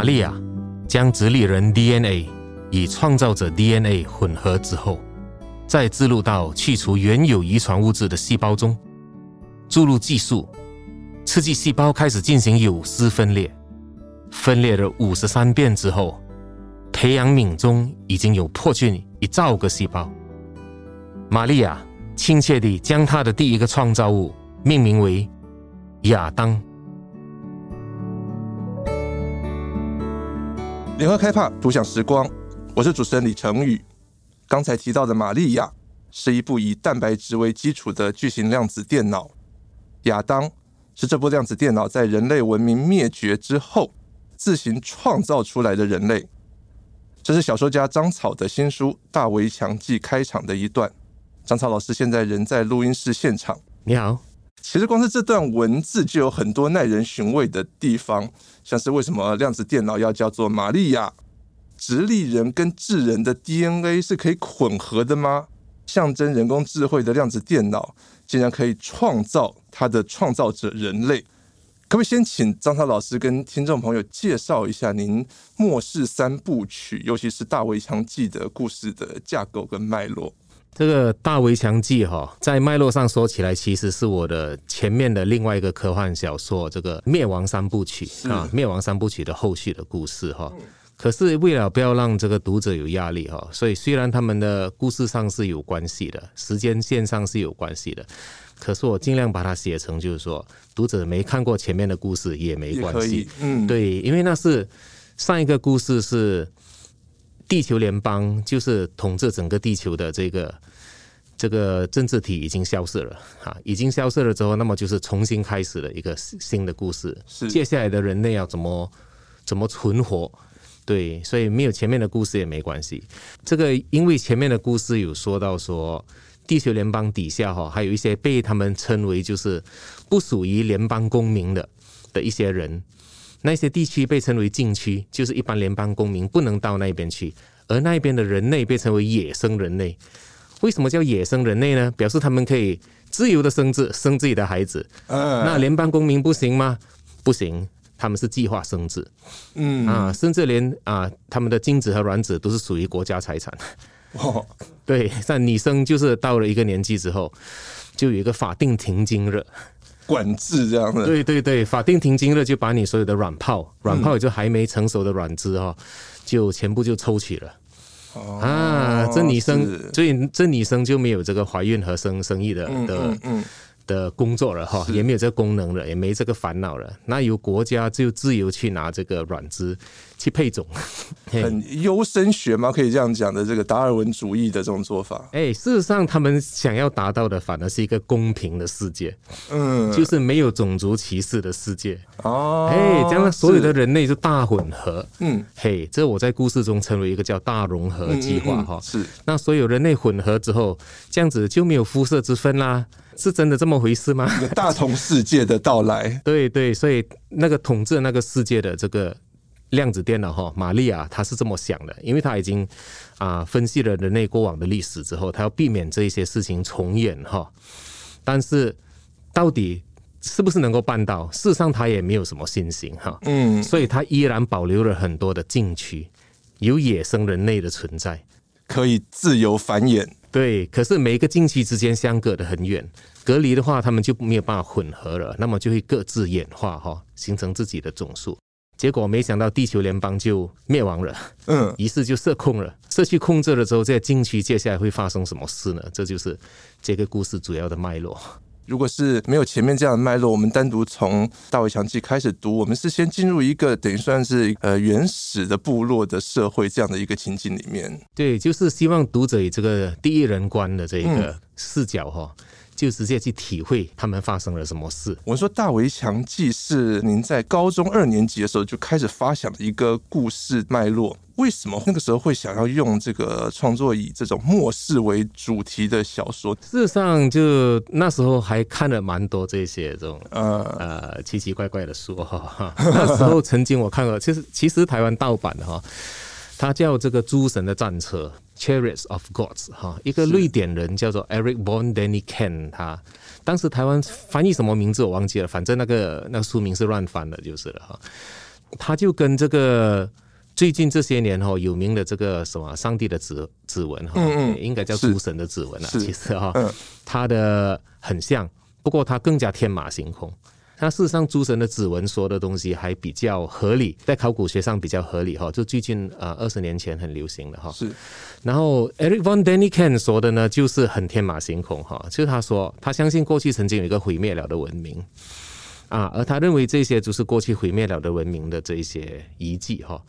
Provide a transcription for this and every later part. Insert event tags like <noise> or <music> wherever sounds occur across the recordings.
玛利亚将直立人 DNA 与创造者 DNA 混合之后，再植入到去除原有遗传物质的细胞中，注入技术，刺激细胞开始进行有丝分裂。分裂了五十三遍之后，培养皿中已经有破菌一兆个细胞。玛利亚亲切地将她的第一个创造物命名为亚当。联合开帕独享时光，我是主持人李成宇。刚才提到的玛利亚是一部以蛋白质为基础的巨型量子电脑，亚当是这部量子电脑在人类文明灭绝之后。自行创造出来的人类，这是小说家张草的新书《大围墙记》开场的一段。张草老师现在人在录音室现场。你好，其实光是这段文字就有很多耐人寻味的地方，像是为什么量子电脑要叫做玛利亚？直立人跟智人的 DNA 是可以混合的吗？象征人工智慧的量子电脑竟然可以创造它的创造者人类？可不可以先请张涛老师跟听众朋友介绍一下您末世三部曲，尤其是《大围墙记》的故事的架构跟脉络？这个《大围墙记》哈，在脉络上说起来，其实是我的前面的另外一个科幻小说《这个灭亡三部曲》啊，《灭亡三部曲》的后续的故事哈。可是为了不要让这个读者有压力哈，所以虽然他们的故事上是有关系的，时间线上是有关系的。可是我尽量把它写成，就是说读者没看过前面的故事也没关系，嗯，对，因为那是上一个故事是地球联邦，就是统治整个地球的这个这个政治体已经消失了啊，已经消失了之后，那么就是重新开始了一个新的故事，是接下来的人类要怎么怎么存活？对，所以没有前面的故事也没关系。这个因为前面的故事有说到说。地球联邦底下哈，还有一些被他们称为就是不属于联邦公民的的一些人，那些地区被称为禁区，就是一般联邦公民不能到那边去，而那边的人类被称为野生人类。为什么叫野生人类呢？表示他们可以自由的生殖，生自己的孩子。那联邦公民不行吗？不行，他们是计划生殖。嗯啊，甚至连啊，他们的精子和卵子都是属于国家财产。哦，对，像女生就是到了一个年纪之后，就有一个法定停经日，管制这样的。对对对，法定停经了就把你所有的卵泡、卵泡也就还没成熟的卵子哈，就全部就抽取了。哦啊，这女生，所以这女生就没有这个怀孕和生生育的的的工作了哈，也没有这个功能了，也没这个烦恼了。那由国家就自由去拿这个卵子。去配种，<laughs> 很优生学吗？可以这样讲的，这个达尔文主义的这种做法。哎，事实上，他们想要达到的，反而是一个公平的世界，嗯，就是没有种族歧视的世界。哦，哎，这样所有的人类就大混合，嗯，嘿，这我在故事中称为一个叫大融合计划哈。是，那所有人类混合之后，这样子就没有肤色之分啦，是真的这么回事吗？大同世界的到来，<laughs> 对对，所以那个统治那个世界的这个。量子电脑哈，玛利亚她是这么想的，因为她已经啊分析了人类过往的历史之后，她要避免这一些事情重演哈。但是到底是不是能够办到？事实上，她也没有什么信心哈。嗯，所以她依然保留了很多的禁区，有野生人类的存在，可以自由繁衍。对，可是每一个禁区之间相隔的很远，隔离的话，他们就没有办法混合了，那么就会各自演化哈，形成自己的种数。结果没想到地球联邦就灭亡了，嗯，于是就失控了。失去控制了之后，在禁区接下来会发生什么事呢？这就是这个故事主要的脉络。如果是没有前面这样的脉络，我们单独从《大围墙记》开始读，我们是先进入一个等于算是呃原始的部落的社会这样的一个情景里面。对，就是希望读者以这个第一人观的这一个视角哈。嗯就直接去体会他们发生了什么事。我说《大围墙记》是您在高中二年级的时候就开始发想的一个故事脉络。为什么那个时候会想要用这个创作以这种末世为主题的小说？事实上，就那时候还看了蛮多这些这种呃呃奇奇怪怪的书哈。那时候曾经我看过，其实其实台湾盗版的哈，它叫这个《诸神的战车》。Chariots of Gods 哈，一个瑞典人叫做 Eric von Däniken，他当时台湾翻译什么名字我忘记了，反正那个那个书名是乱翻的，就是了哈。他就跟这个最近这些年哈有名的这个什么上帝的指指纹哈，嗯嗯应该叫诸神的指纹啊，其实哈，他的很像，不过他更加天马行空。那事实上，诸神的指纹说的东西还比较合理，在考古学上比较合理哈。就最近呃二十年前很流行的哈。是。然后 Eric von Däniken 说的呢，就是很天马行空哈。就是他说他相信过去曾经有一个毁灭了的文明啊，而他认为这些就是过去毁灭了的文明的这一些遗迹哈。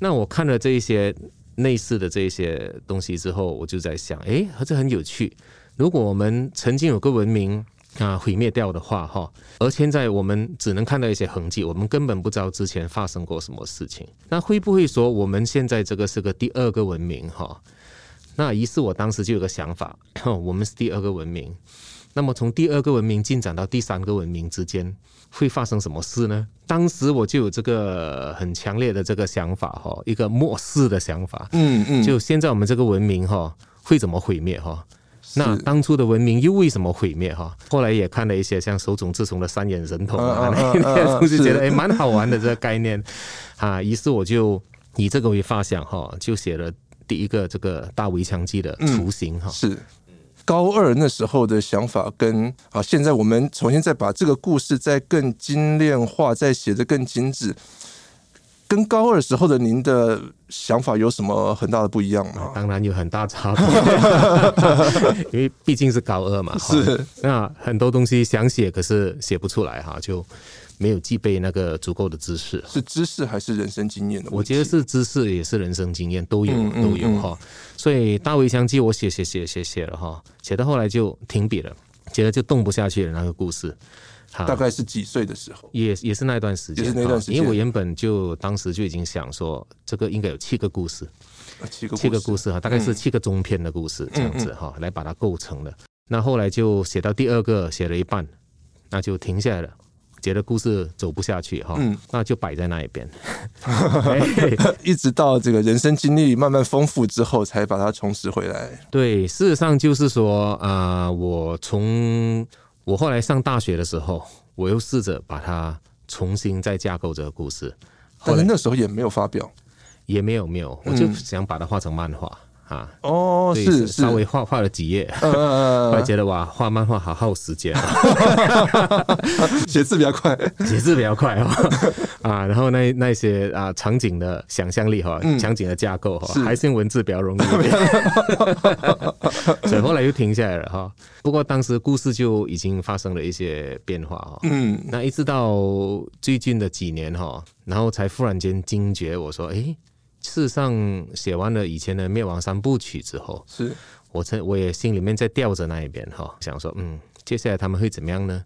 那我看了这一些类似的这一些东西之后，我就在想，哎，这很有趣。如果我们曾经有个文明。啊，毁灭掉的话，哈，而现在我们只能看到一些痕迹，我们根本不知道之前发生过什么事情。那会不会说我们现在这个是个第二个文明？哈，那于是我当时就有个想法，<coughs> 我们是第二个文明。那么从第二个文明进展到第三个文明之间会发生什么事呢？当时我就有这个很强烈的这个想法，哈，一个末世的想法。嗯嗯，就现在我们这个文明，哈，会怎么毁灭？哈。那当初的文明又为什么毁灭哈？后来也看了一些像手冢治虫的三眼神童啊，那些东西觉得哎蛮好玩的这个概念啊，于是我就以这个为发想哈，就写了第一个这个大围墙记的雏形哈。是高二那时候的想法跟啊，现在我们重新再把这个故事再更精炼化，再写得更精致。跟高二时候的您的想法有什么很大的不一样吗？当然有很大差别，<laughs> 因为毕竟是高二嘛。是那很多东西想写，可是写不出来哈，就没有具备那个足够的知识。是知识还是人生经验？我觉得是知识，也是人生经验，都有都有哈。所以大围墙记我写写写写写了哈，写到后来就停笔了，觉得就动不下去了那个故事。大概是几岁的时候？也也是那段时间，也是那段时间。因为我原本就当时就已经想说，这个应该有七个故事，七个七个故事哈，大概是七个中篇的故事这样子哈，来把它构成的。那后来就写到第二个，写了一半，那就停下来了，觉得故事走不下去哈，嗯那就摆在那一边，<laughs> 一直到这个人生经历慢慢丰富之后，才把它重拾回来。对，事实上就是说啊，我从。我后来上大学的时候，我又试着把它重新再架构这个故事，但是那时候也没有发表，也没有没有，我就想把它画成漫画。啊哦，是稍微画画了几页，<laughs> 后来觉得哇，画漫画好耗时间，<laughs> 写字比较快，写字比较快哈 <laughs> 啊，然后那那些啊场景的想象力哈，场景的架构哈，还是用文字比较容易，所以后来又停下来了哈。不过当时故事就已经发生了一些变化哈，嗯，那一直到最近的几年哈，然后才忽然间惊觉，我说哎。事实上，写完了以前的灭亡三部曲之后，是我曾我也心里面在吊着那一边哈，想说，嗯，接下来他们会怎么样呢？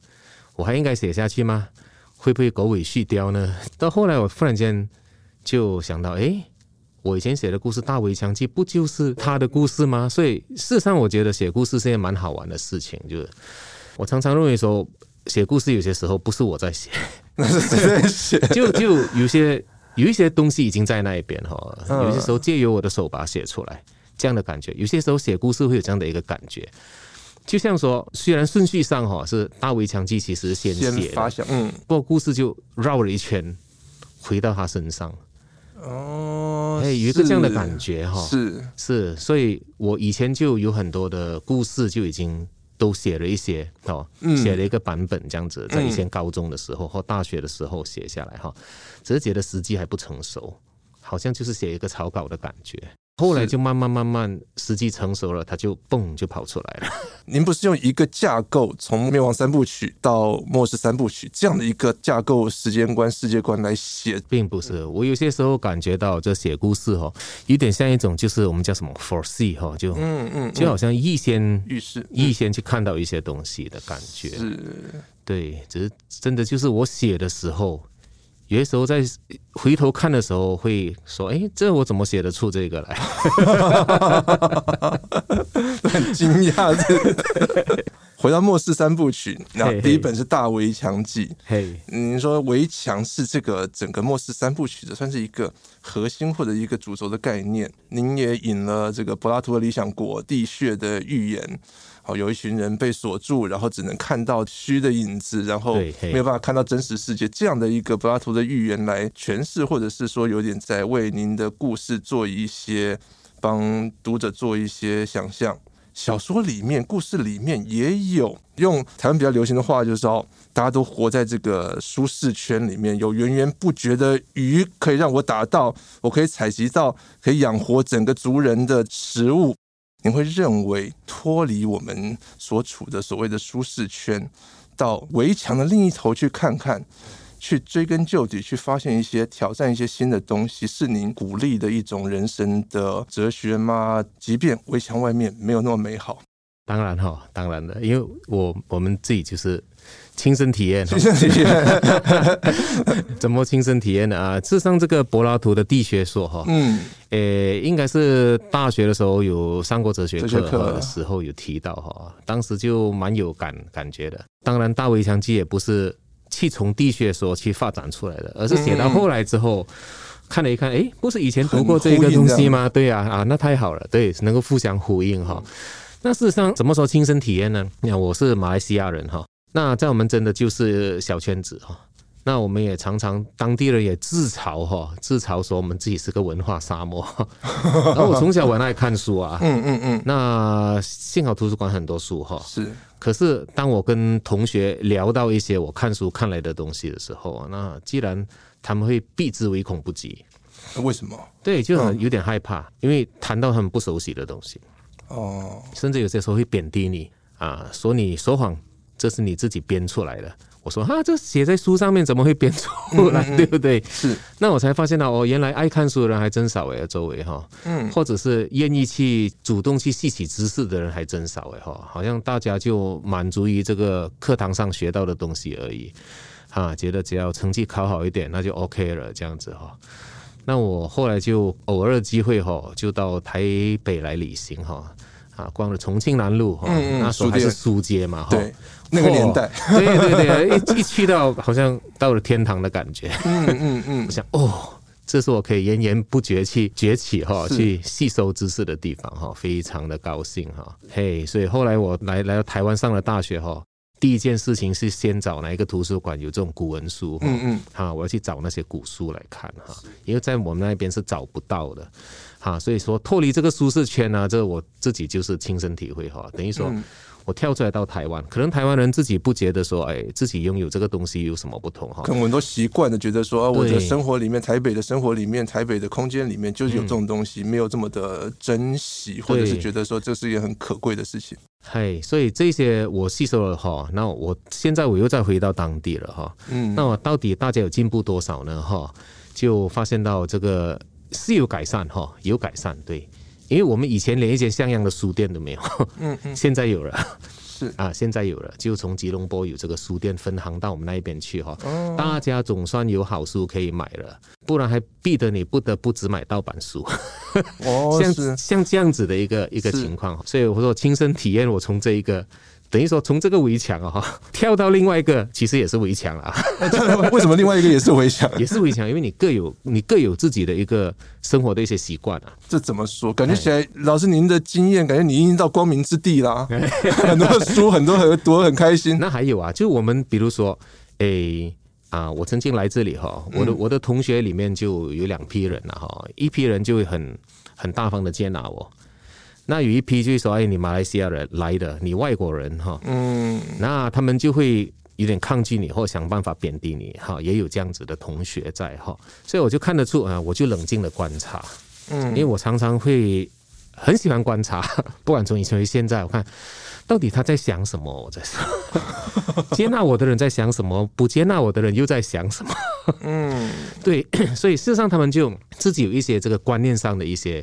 我还应该写下去吗？会不会狗尾续貂呢？<laughs> 到后来，我忽然间就想到，哎，我以前写的故事《大围墙记》不就是他的故事吗？所以，事实上，我觉得写故事是一件蛮好玩的事情。就是我常常认为说，写故事有些时候不是我在写，<laughs> 那是谁在写？<laughs> 就就有些。有一些东西已经在那一边哈，有些时候借由我的手把它写出来，这样的感觉。有些时候写故事会有这样的一个感觉，就像说，虽然顺序上哈是大围墙记其实先写，嗯，不过故事就绕了一圈，回到他身上。哦，哎，有一个这样的感觉哈，是是，所以我以前就有很多的故事就已经。都写了一些哦，写了一个版本这样子，在以前高中的时候或大学的时候写下来哈，只是觉得时机还不成熟，好像就是写一个草稿的感觉。后来就慢慢慢慢时机成熟了，他就蹦就跑出来了。<laughs> 您不是用一个架构从灭亡三部曲到末世三部曲这样的一个架构时间观世界观来写，并不是。我有些时候感觉到这写故事哈，有点像一种就是我们叫什么 foresee 哈，就嗯嗯，就好像预先预示预先去看到一些东西的感觉。是，对，只是真的就是我写的时候。有些时候在回头看的时候，会说：“哎，这我怎么写得出这个来？” <laughs> 很惊讶。<laughs> 回到末世三部曲，那第一本是《大围墙记》。嘿，您说围墙是这个整个末世三部曲的算是一个核心或者一个主轴的概念。您也引了这个柏拉图的《理想国》、地穴的预言。好，有一群人被锁住，然后只能看到虚的影子，然后没有办法看到真实世界，这样的一个柏拉图的寓言来诠释，或者是说有点在为您的故事做一些帮读者做一些想象。小说里面、故事里面也有用台湾比较流行的话，就是说大家都活在这个舒适圈里面，有源源不绝的鱼可以让我打到，我可以采集到可以养活整个族人的食物。你会认为脱离我们所处的所谓的舒适圈，到围墙的另一头去看看？去追根究底，去发现一些挑战一些新的东西，是您鼓励的一种人生的哲学吗？即便围墙外面没有那么美好，当然哈，当然的，因为我我们自己就是亲身体验，亲身体验，<laughs> 怎么亲身体验的啊？事实上，这个柏拉图的地学说哈，嗯，诶，应该是大学的时候有上过哲学课的时候有提到哈，当时就蛮有感感觉的。当然，大围墙记也不是。去从地学说去发展出来的，而是写到后来之后，嗯、看了一看，哎，不是以前读过这个东西吗？对呀、啊，啊，那太好了，对，能够互相呼应哈。那事实上怎么说亲身体验呢？你看，我是马来西亚人哈，那在我们真的就是小圈子哈。那我们也常常当地人也自嘲哈，自嘲说我们自己是个文化沙漠。<laughs> 然后我从小很爱看书啊，嗯嗯嗯，那幸好图书馆很多书哈。是。可是当我跟同学聊到一些我看书看来的东西的时候啊，那既然他们会避之唯恐不及。为什么？对，就很有点害怕，因为谈到很不熟悉的东西。哦。甚至有些时候会贬低你啊，说你说谎，这是你自己编出来的。我说哈，这写在书上面怎么会编出来，嗯嗯嗯对不对？是。那我才发现到哦，原来爱看书的人还真少哎，周围哈。嗯。或者是愿意去主动去吸取知识的人还真少哎哈，好像大家就满足于这个课堂上学到的东西而已，哈，觉得只要成绩考好一点那就 OK 了这样子哈。那我后来就偶尔机会哈，就到台北来旅行哈，啊，逛了重庆南路哈，那时候还是书街嘛哈。对。那个年代，对对对，一一去到好像到了天堂的感觉。嗯嗯嗯，我想哦，这是我可以源源不绝去崛起哈，去吸收知识的地方哈，非常的高兴哈。嘿，所以后来我来来到台湾上了大学哈，第一件事情是先找哪一个图书馆有这种古文书。嗯嗯，哈，我要去找那些古书来看哈，因为在我们那边是找不到的。哈，所以说脱离这个舒适圈呢，这我自己就是亲身体会哈，等于说。我跳出来到台湾，可能台湾人自己不觉得说，哎，自己拥有这个东西有什么不同哈？可能很多习惯的觉得说，啊，我的生活里面，台北的生活里面，台北的空间里面就是有这种东西，嗯、没有这么的珍惜，或者是觉得说这是一件很可贵的事情。嗨，所以这些我吸收了哈，那我现在我又再回到当地了哈，嗯，那我到底大家有进步多少呢？哈，就发现到这个是有改善哈，有改善对。因为我们以前连一间像样的书店都没有，嗯嗯，<laughs> 现在有了，是。<laughs> 啊，现在有了，就从吉隆坡有这个书店分行到我们那一边去哈，大家总算有好书可以买了，不然还逼得你不得不只买盗版书，哦，<laughs> 像像这样子的一个一个情况，所以我说亲身体验，我从这一个。等于说，从这个围墙啊，<laughs> 跳到另外一个，其实也是围墙啊。<laughs> 为什么另外一个也是围墙？<laughs> 也是围墙，因为你各有你各有自己的一个生活的一些习惯啊。这怎么说？感觉起来，老师您的经验，感觉你已经到光明之地啦。很多书，很多很多很开心。那还有啊，就我们比如说，诶啊，我曾经来这里哈，我的我的同学里面就有两批人了哈，一批人就会很很大方的接纳我。那有一批就是说，哎，你马来西亚人来的，你外国人哈，嗯，那他们就会有点抗拒你，或想办法贬低你，哈，也有这样子的同学在哈，所以我就看得出啊，我就冷静的观察，嗯，因为我常常会很喜欢观察，<laughs> 不管从以前到现在，我看到底他在想什么，我在说，<laughs> 接纳我的人在想什么，不接纳我的人又在想什么，嗯，<laughs> 对，<coughs> 所以事实上他们就自己有一些这个观念上的一些。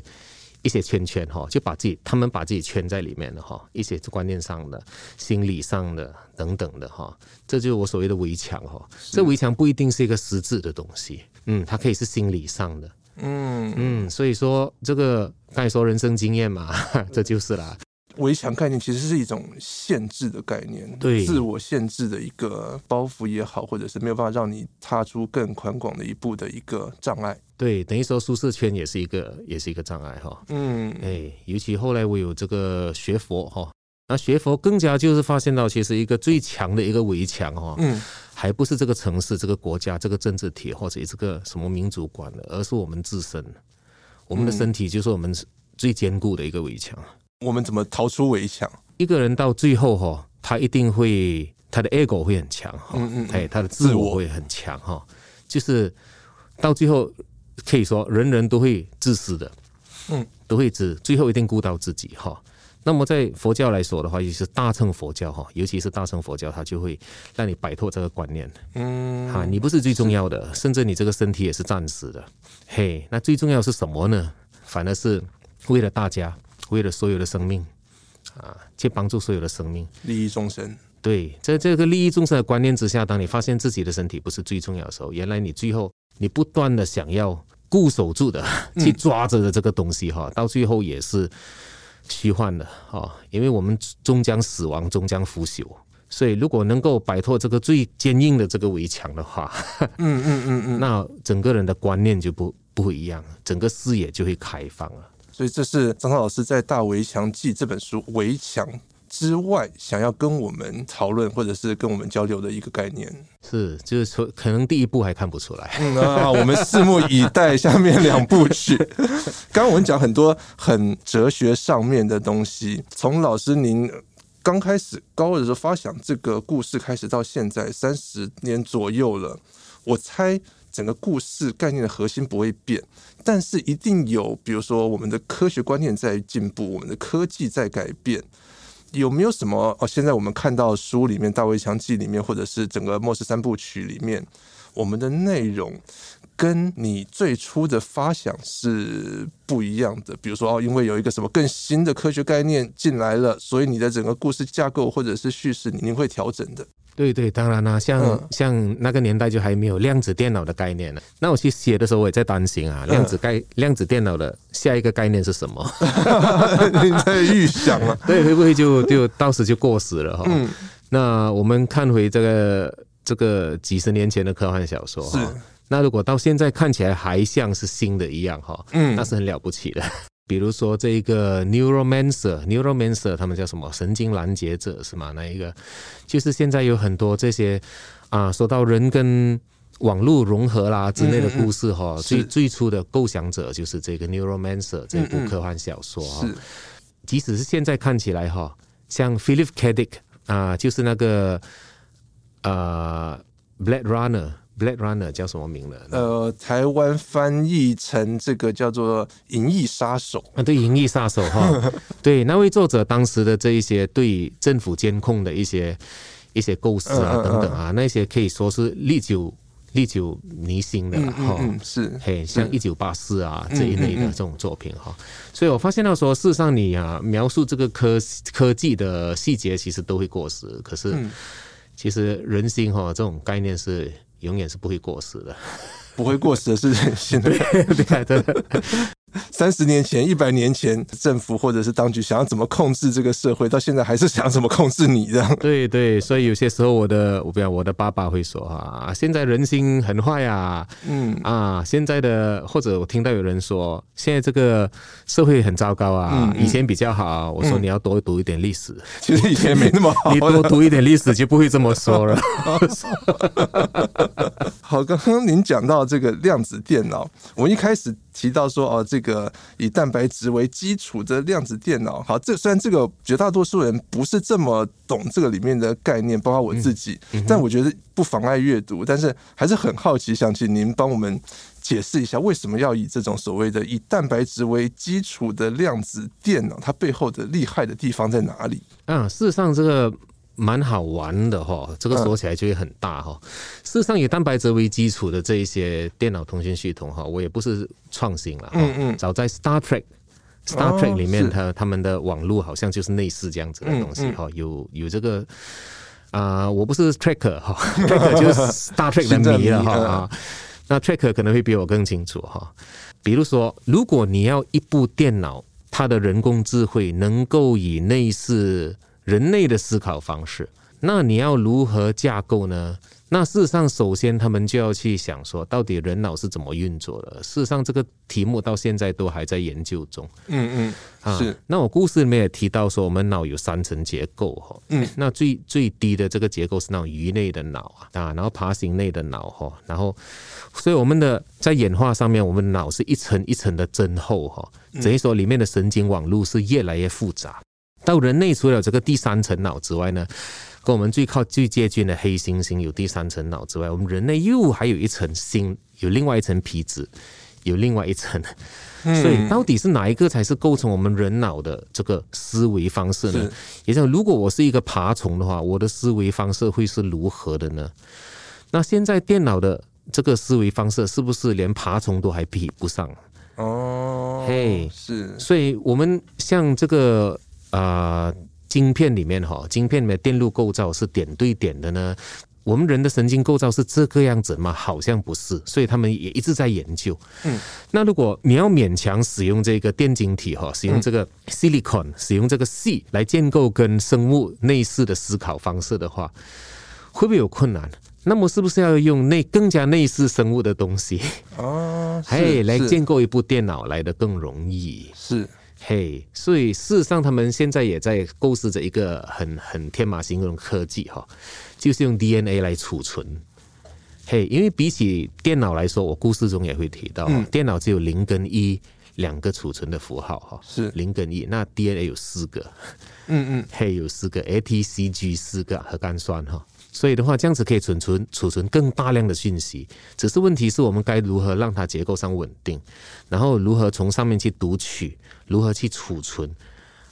一些圈圈哈，就把自己他们把自己圈在里面了哈，一些观念上的、心理上的等等的哈，这就是我所谓的围墙哈。这围墙不一定是一个实质的东西，嗯，它可以是心理上的，嗯嗯，所以说这个刚才说人生经验嘛，<laughs> 这就是啦。围墙概念其实是一种限制的概念，对，自我限制的一个包袱也好，或者是没有办法让你踏出更宽广的一步的一个障碍。对，等于说舒适圈也是一个，也是一个障碍哈。嗯，哎，尤其后来我有这个学佛哈，那学佛更加就是发现到，其实一个最强的一个围墙哈，嗯，还不是这个城市、这个国家、这个政治体或者这个什么民族观的，而是我们自身，我们的身体就是我们最坚固的一个围墙。我们怎么逃出围墙？一个人到最后哈，他一定会他的 ego 会很强哈，嗯嗯，他的自我会很强哈，就是到最后可以说人人都会自私的，嗯，都会只最后一定顾到自己哈。那么在佛教来说的话，也是大乘佛教哈，尤其是大乘佛教，它就会让你摆脱这个观念。嗯，哈，你不是最重要的，甚至你这个身体也是暂时的。嘿，那最重要是什么呢？反而是为了大家，为了所有的生命啊，去帮助所有的生命，利益众生。对，在这个利益众生的观念之下，当你发现自己的身体不是最重要的时候，原来你最后你不断的想要固守住的去抓着的这个东西哈，到最后也是。虚幻的哈，因为我们终将死亡，终将腐朽，所以如果能够摆脱这个最坚硬的这个围墙的话，嗯嗯嗯嗯，<laughs> 那整个人的观念就不不会一样，整个视野就会开放了。所以这是张涛老师在《大围墙记》这本书围墙之外，想要跟我们讨论或者是跟我们交流的一个概念，是就是说，可能第一部还看不出来。嗯啊，我们拭目以待下面两部曲。<laughs> 刚刚我们讲很多很哲学上面的东西，从老师您刚开始高二的时候发想这个故事开始到现在三十年左右了，我猜整个故事概念的核心不会变，但是一定有，比如说我们的科学观念在进步，我们的科技在改变。有没有什么哦？现在我们看到书里面《大卫强记》里面，或者是整个末世三部曲里面，我们的内容跟你最初的发想是不一样的。比如说哦，因为有一个什么更新的科学概念进来了，所以你的整个故事架构或者是叙事，你会调整的。对对，当然啦，像、嗯、像那个年代就还没有量子电脑的概念呢。那我去写的时候，我也在担心啊，量子概量子电脑的下一个概念是什么？<laughs> 你在预想啊？<laughs> 对，会不会就就到时就过时了哈？嗯。那我们看回这个这个几十年前的科幻小说哈，是那如果到现在看起来还像是新的一样哈，嗯，那是很了不起的。<laughs> 比如说这一个 neuromancer，neuromancer 他们叫什么？神经拦截者是吗？那一个就是现在有很多这些啊，说到人跟网络融合啦之类的故事哈，最最初的构想者就是这个 neuromancer 这部科幻小说哈。即使是现在看起来哈，像 Philip K. Dick 啊，就是那个呃 Blade Runner。Blade Runner 叫什么名字？呃，台湾翻译成这个叫做《银翼杀手》啊，对，《银翼杀手》哈，<laughs> 对，那位作者当时的这一些对政府监控的一些一些构思啊等等啊，那些可以说是历久历久弥新的哈，是。嘿，像《一九八四》啊这一类的这种作品哈，所以我发现到说，事实上你啊描述这个科科技的细节，其实都会过时，可是其实人心哈这种概念是。永远是不会过时的，不会过时的是人性的。对对对。三十年前、一百年前，政府或者是当局想要怎么控制这个社会，到现在还是想怎么控制你这样。对对，所以有些时候我的，我不要我的爸爸会说啊，现在人心很坏啊，嗯啊，现在的或者我听到有人说，现在这个社会很糟糕啊，以前比较好。我说你要多读一点历史，其实以前没那么好，你多读一点历史就不会这么说了。<laughs> 好，刚刚您讲到这个量子电脑，我们一开始。提到说哦，这个以蛋白质为基础的量子电脑，好，这虽然这个绝大多数人不是这么懂这个里面的概念，包括我自己，嗯嗯、但我觉得不妨碍阅读，但是还是很好奇，想请您帮我们解释一下，为什么要以这种所谓的以蛋白质为基础的量子电脑，它背后的厉害的地方在哪里？嗯，事实上这个。蛮好玩的哈，这个说起来就会很大哈。事实上，以蛋白质为基础的这一些电脑通讯系统哈，我也不是创新了。嗯嗯。早在 Star Trek，Star Trek 里面，它他们的网络好像就是类似这样子的东西哈。有有这个啊，我不是 Tracker 哈，<laughs> Tracker 就是 Star Trek 的迷了哈。那 Tracker 可能会比我更清楚哈。比如说，如果你要一部电脑，它的人工智慧能够以类似。人类的思考方式，那你要如何架构呢？那事实上，首先他们就要去想说，到底人脑是怎么运作的？事实上，这个题目到现在都还在研究中。嗯嗯，是。那我故事里面也提到说，我们脑有三层结构哈。嗯。那最最低的这个结构是那种鱼类的脑啊，啊，然后爬行类的脑哈，然后，所以我们的在演化上面，我们脑是一层一层的增厚哈。等于说里面的神经网络是越来越复杂。到人类除了这个第三层脑之外呢，跟我们最靠最接近的黑猩猩有第三层脑之外，我们人类又还有一层心，有另外一层皮质，有另外一层。<laughs> 所以到底是哪一个才是构成我们人脑的这个思维方式呢？也就是如果我是一个爬虫的话，我的思维方式会是如何的呢？那现在电脑的这个思维方式是不是连爬虫都还比不上？哦，嘿，是。所以我们像这个。啊、呃，晶片里面哈，晶片里面电路构造是点对点的呢。我们人的神经构造是这个样子吗？好像不是，所以他们也一直在研究。嗯，那如果你要勉强使用这个电晶体哈，使用这个 silicon，使用这个 C 来建构跟生物类似的思考方式的话，会不会有困难？那么是不是要用那更加类似生物的东西？哦，<laughs> 哎，来建构一部电脑来的更容易？是。嘿所以事实上，他们现在也在构思着一个很很天马行空的科技哈，就是用 DNA 来储存。嘿，因为比起电脑来说，我故事中也会提到，电脑只有零跟一两个储存的符号哈，是零跟一，那 DNA 有四个，嗯嗯，嘿，有四个 A、T、C、G 四个核苷酸哈。所以的话，这样子可以储存储存更大量的讯息，只是问题是我们该如何让它结构上稳定，然后如何从上面去读取，如何去储存，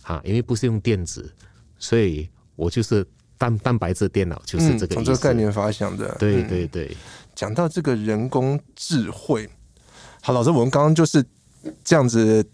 啊，因为不是用电子，所以我就是蛋蛋白质电脑，就是这个意思。从、嗯、这个概念发想的。对对对。讲、嗯、到这个人工智慧，好，老师，我们刚刚就是这样子。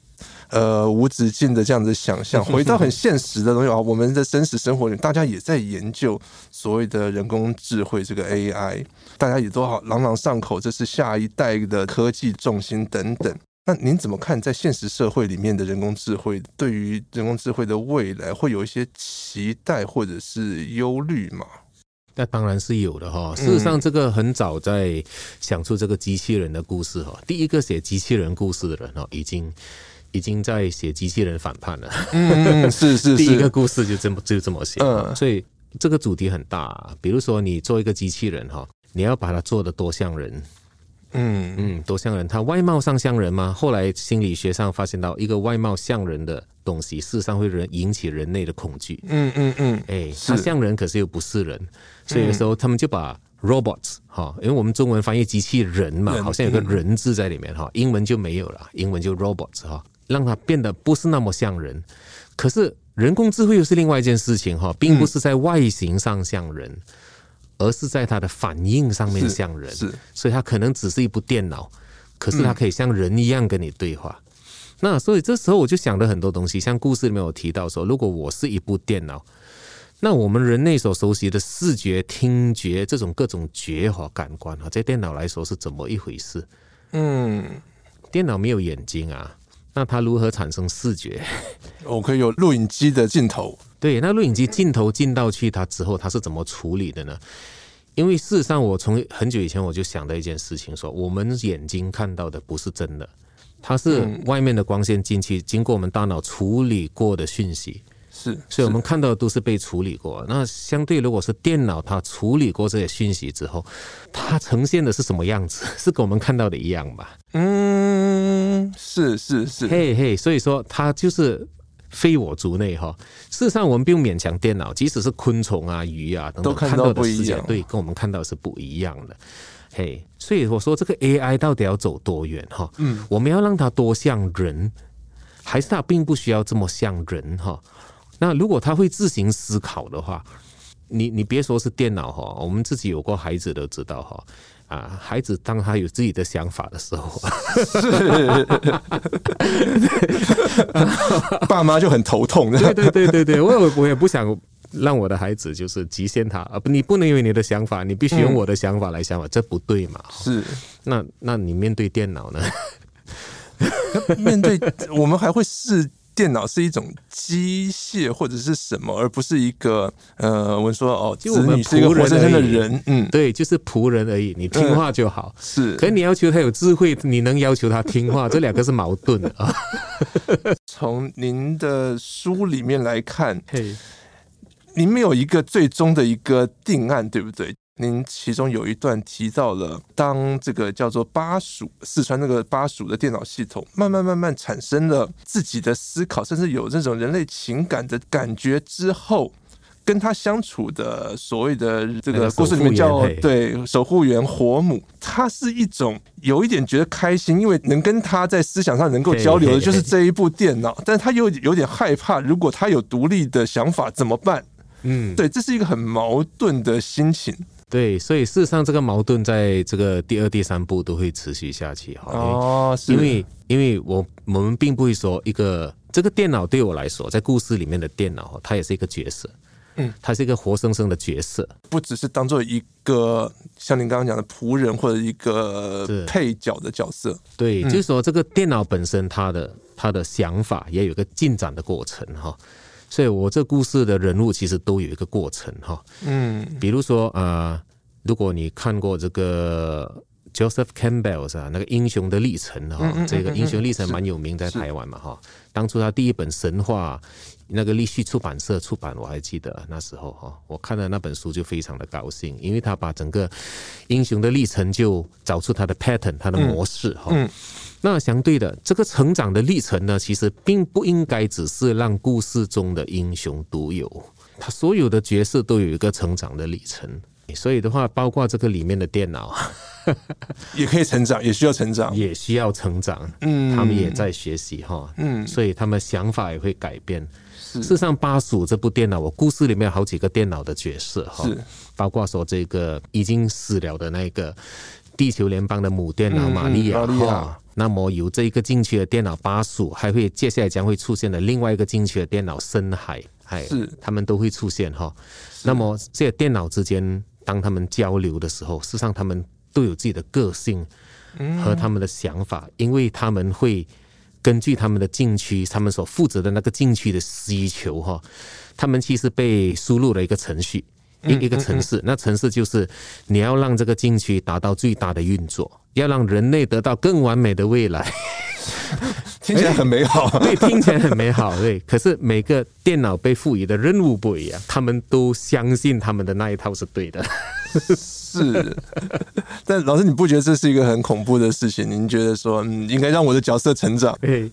呃，无止境的这样子想象，<laughs> 回到很现实的东西啊，我们的真实生活里，大家也在研究所谓的人工智慧这个 AI，大家也都好朗朗上口，这是下一代的科技重心等等。那您怎么看，在现实社会里面的人工智慧，对于人工智慧的未来，会有一些期待或者是忧虑吗？那当然是有的哈。事实上，这个很早在想出这个机器人的故事哈，第一个写机器人故事的人哦，已经。已经在写机器人反叛了。嗯，是是 <laughs> 是，第一个故事就这么就这么写。嗯，所以这个主题很大。比如说，你做一个机器人哈，你要把它做的多像人。嗯。嗯，多像人，他外貌上像人吗？后来心理学上发现到，一个外貌像人的东西，事实上会人引起人类的恐惧。嗯嗯嗯，哎，他像人，可是又不是人，所以有时候他们就把 robots 哈，因为我们中文翻译机器人嘛，好像有个人字在里面哈，英文就没有了，英文就 robots 哈。让它变得不是那么像人，可是人工智慧又是另外一件事情哈，并不是在外形上像人，而是在它的反应上面像人。是，所以它可能只是一部电脑，可是它可以像人一样跟你对话。那所以这时候我就想了很多东西，像故事里面有提到说，如果我是一部电脑，那我们人类所熟悉的视觉、听觉这种各种觉和感官啊，在电脑来说是怎么一回事？嗯，电脑没有眼睛啊。那它如何产生视觉？我 <laughs> 可以有录影机的镜头。对，那录影机镜头进到去它之后，它是怎么处理的呢？因为事实上，我从很久以前我就想到一件事情，说我们眼睛看到的不是真的，它是外面的光线进去，经过我们大脑处理过的讯息。是，所以我们看到的都是被处理过。那相对，如果是电脑，它处理过这些讯息之后，它呈现的是什么样子？<laughs> 是跟我们看到的一样吧？嗯，是是是，嘿嘿，所以说它就是非我族类哈。事实上，我们不用勉强电脑，即使是昆虫啊、鱼啊等等，看到的世界，对，跟我们看到的是不一样的。嘿，所以我说这个 AI 到底要走多远哈？嗯，我们要让它多像人，还是它并不需要这么像人哈？那如果它会自行思考的话，你你别说是电脑哈，我们自己有过孩子都知道哈啊，孩子当他有自己的想法的时候，是，<laughs> 爸妈就很头痛。对对对对对，我也我也不想让我的孩子就是极限他啊，不，你不能因为你的想法，你必须用我的想法来想法，嗯、这不对嘛？是，那那你面对电脑呢？面对我们还会试。电脑是一种机械或者是什么，而不是一个呃，我们说哦，就我们子女是一个活生生的人，嗯，对，就是仆人而已，你听话就好。嗯、是，可是你要求他有智慧，你能要求他听话，这两个是矛盾的啊。<laughs> 从您的书里面来看，嘿，您没有一个最终的一个定案，对不对？您其中有一段提到了，当这个叫做巴蜀四川那个巴蜀的电脑系统慢慢慢慢产生了自己的思考，甚至有这种人类情感的感觉之后，跟他相处的所谓的这个故事里面叫对守护员火母，他是一种有一点觉得开心，因为能跟他在思想上能够交流的就是这一部电脑，但他又有点害怕，如果他有独立的想法怎么办？嗯，对，这是一个很矛盾的心情。对，所以事实上，这个矛盾在这个第二、第三部都会持续下去哈。哦，是。因为，因为我我们并不会说一个这个电脑对我来说，在故事里面的电脑，它也是一个角色。嗯，它是一个活生生的角色，不只是当做一个像您刚刚讲的仆人或者一个配角的角色。对，就是说这个电脑本身，它的它的想法也有一个进展的过程哈。所以，我这故事的人物其实都有一个过程哈，嗯，比如说呃，如果你看过这个 Joseph Campbell 是吧，那个英雄的历程哈，这个英雄历程蛮有名，在台湾嘛哈。当初他第一本神话，那个立旭出版社出版，我还记得那时候哈，我看了那本书就非常的高兴，因为他把整个英雄的历程就找出他的 pattern，他的模式哈。那相对的，这个成长的历程呢，其实并不应该只是让故事中的英雄独有，他所有的角色都有一个成长的历程。所以的话，包括这个里面的电脑，<laughs> 也可以成长，也需要成长，也需要成长。嗯，他们也在学习哈。嗯，所以他们想法也会改变。事实上，巴蜀这部电脑，我故事里面有好几个电脑的角色哈，是包括说这个已经死了的那个地球联邦的母电脑玛利亚哈。那么由这一个进去的电脑巴蜀，还会接下来将会出现的另外一个进去的电脑深海，哎，是他们都会出现哈。那么这些电脑之间，当他们交流的时候，事实上他们都有自己的个性和他们的想法，因为他们会根据他们的禁区，他们所负责的那个禁区的需求哈，他们其实被输入了一个程序。一一个程式，那城市就是你要让这个禁区达到最大的运作，要让人类得到更完美的未来，<laughs> 听起来很美好。<laughs> 对，听起来很美好。对，可是每个电脑被赋予的任务不一样，他们都相信他们的那一套是对的。<laughs> 是，但老师，你不觉得这是一个很恐怖的事情？您觉得说，嗯，应该让我的角色成长？对。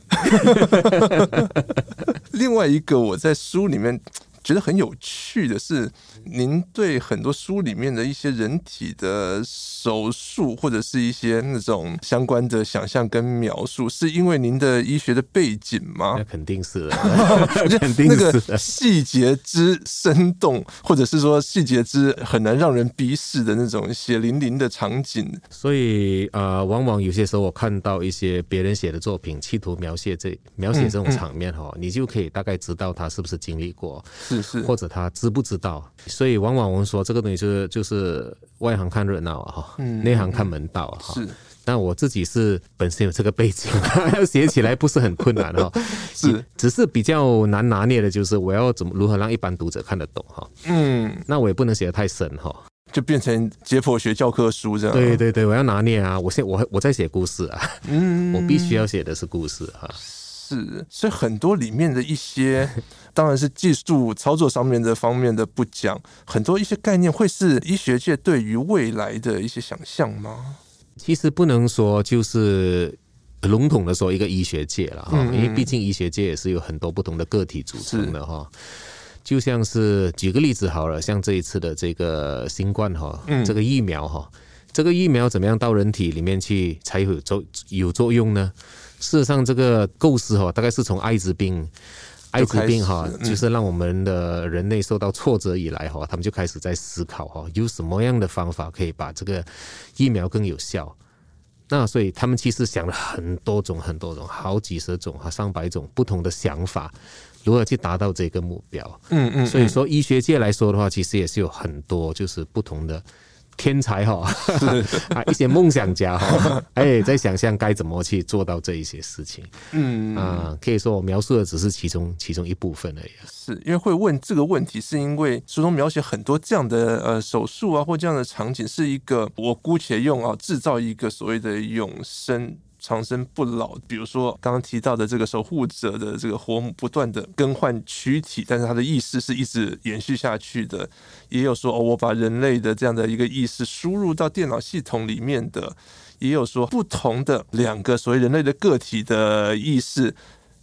另外一个，我在书里面。觉得很有趣的是，您对很多书里面的一些人体的手术，或者是一些那种相关的想象跟描述，是因为您的医学的背景吗？那肯定是，<laughs> 肯定是那个细节之生动，或者是说细节之很难让人逼视的那种血淋淋的场景。所以啊、呃，往往有些时候我看到一些别人写的作品，企图描写这描写这种场面哈，嗯嗯、你就可以大概知道他是不是经历过。是或者他知不知道？所以往往我们说这个东西就是就是外行看热闹啊，哈，内行看门道哈。是，但我自己是本身有这个背景，要 <laughs> 写起来不是很困难哈。<laughs> 是，只是比较难拿捏的就是我要怎么如何让一般读者看得懂哈。嗯，那我也不能写得太深哈，就变成解剖学教科书这样。对对对，我要拿捏啊，我现我我在写故事啊，嗯，我必须要写的是故事哈。是，所以很多里面的一些，<laughs> 当然是技术操作上面的方面的不讲，很多一些概念会是医学界对于未来的一些想象吗？其实不能说就是笼统的说一个医学界了哈，因为毕竟医学界也是有很多不同的个体组成的哈。就像是举个例子好了，像这一次的这个新冠哈，这个疫苗哈，这个疫苗怎么样到人体里面去才有作有作用呢？事实上，这个构思哈，大概是从艾滋病，艾滋病哈，就是让我们的人类受到挫折以来哈，他们就开始在思考哈，有什么样的方法可以把这个疫苗更有效？那所以他们其实想了很多种、很多种、好几十种哈、上百种不同的想法，如何去达到这个目标？嗯嗯。所以说，医学界来说的话，其实也是有很多就是不同的天才哈，<laughs> 啊，一些梦想家哈，<laughs> 哎，在想象该怎么去做到这一些事情，嗯啊，可以说我描述的只是其中其中一部分而已。是因为会问这个问题，是因为书中描写很多这样的呃手术啊，或这样的场景，是一个我姑且用啊，制造一个所谓的永生。长生不老，比如说刚刚提到的这个守护者的这个活母，不断的更换躯体，但是他的意识是一直延续下去的。也有说，哦，我把人类的这样的一个意识输入到电脑系统里面的。也有说，不同的两个所谓人类的个体的意识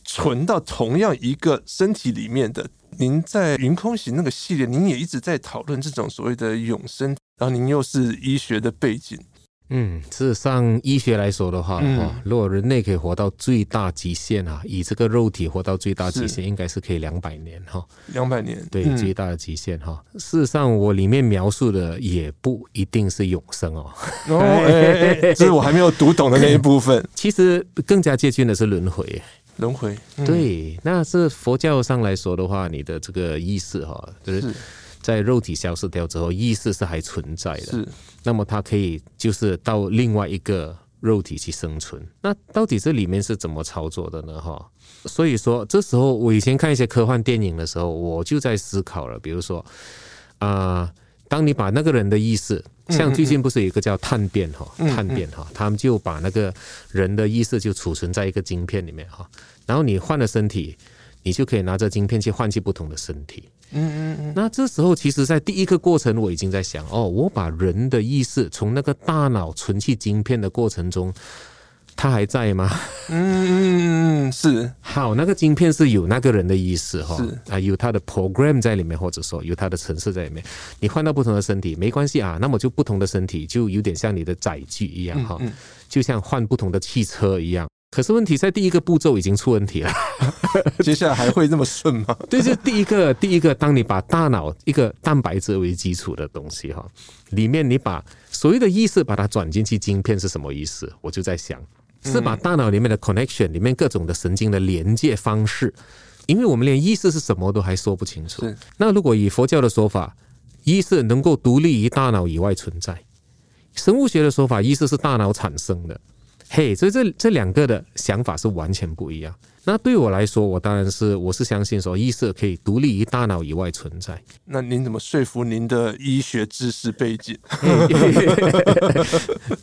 存到同样一个身体里面的。您在云空行那个系列，您也一直在讨论这种所谓的永生，然后您又是医学的背景。嗯，事实上，医学来说的话，嗯、如果人类可以活到最大极限啊，以这个肉体活到最大极限，应该是可以两百年哈。两百年，对，嗯、最大的极限哈。事实上，我里面描述的也不一定是永生哦。哦，<laughs> 哎哎哎，这是我还没有读懂的那一部分。<laughs> 其实更加接近的是轮回。轮回，嗯、对，那是佛教上来说的话，你的这个意识哈，就是。在肉体消失掉之后，意识是还存在的。是，那么它可以就是到另外一个肉体去生存。那到底这里面是怎么操作的呢？哈，所以说这时候我以前看一些科幻电影的时候，我就在思考了。比如说啊、呃，当你把那个人的意识，像最近不是有一个叫探变哈，探变哈，他们就把那个人的意识就储存在一个晶片里面哈，然后你换了身体。你就可以拿着晶片去换取不同的身体。嗯嗯嗯。那这时候，其实，在第一个过程，我已经在想，哦，我把人的意识从那个大脑存去晶片的过程中，他还在吗？嗯嗯嗯，是。好，那个晶片是有那个人的意识哈，啊，有他的 program 在里面，或者说有他的程式在里面。你换到不同的身体没关系啊，那么就不同的身体就有点像你的载具一样哈，就像换不同的汽车一样。可是问题在第一个步骤已经出问题了，<laughs> 接下来还会那么顺吗？<laughs> 对，就第一个，第一个，当你把大脑一个蛋白质为基础的东西哈，里面你把所谓的意识把它转进去晶片是什么意思？我就在想，是把大脑里面的 connection 里面各种的神经的连接方式，因为我们连意识是什么都还说不清楚。那如果以佛教的说法，意识能够独立于大脑以外存在；生物学的说法，意识是大脑产生的。嘿，所以这这两个的想法是完全不一样。那对我来说，我当然是我是相信说，意识可以独立于大脑以外存在。那您怎么说服您的医学知识背景？<laughs>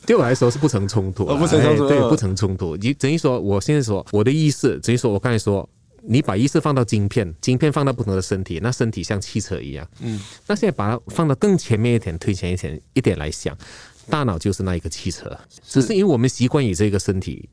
对我来说是不成冲突，不成冲突，对，不成冲突。你等于说，我现在说我的意识，等于说我刚才说，你把意识放到晶片，晶片放到不同的身体，那身体像汽车一样。嗯，那现在把它放到更前面一点，推前一点一点来想。大脑就是那一个汽车，只是因为我们习惯以这个身体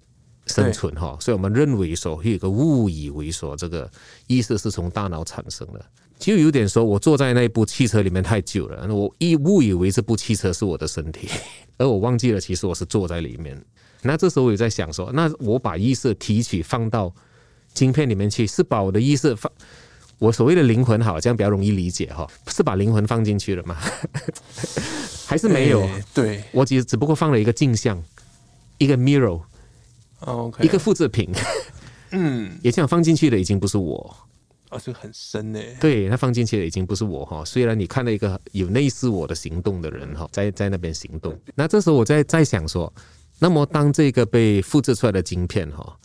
生存哈，所以我们认为说有一个误以为说这个意识是从大脑产生的，就有点说我坐在那部汽车里面太久了，我一误以为这部汽车是我的身体，<laughs> 而我忘记了其实我是坐在里面。那这时候我也在想说，那我把意识提取放到晶片里面去，是把我的意识放。我所谓的灵魂，好，这样比较容易理解哈，是把灵魂放进去了吗？还是没有？欸、对，我只只不过放了一个镜像，一个 mirror，OK，一个复制品。嗯，也这样放进去的已经不是我。啊，这个很深呢。对，他放进去的已经不是我哈。虽然你看到一个有类似我的行动的人哈，在在那边行动。那这时候我在在想说，那么当这个被复制出来的晶片哈，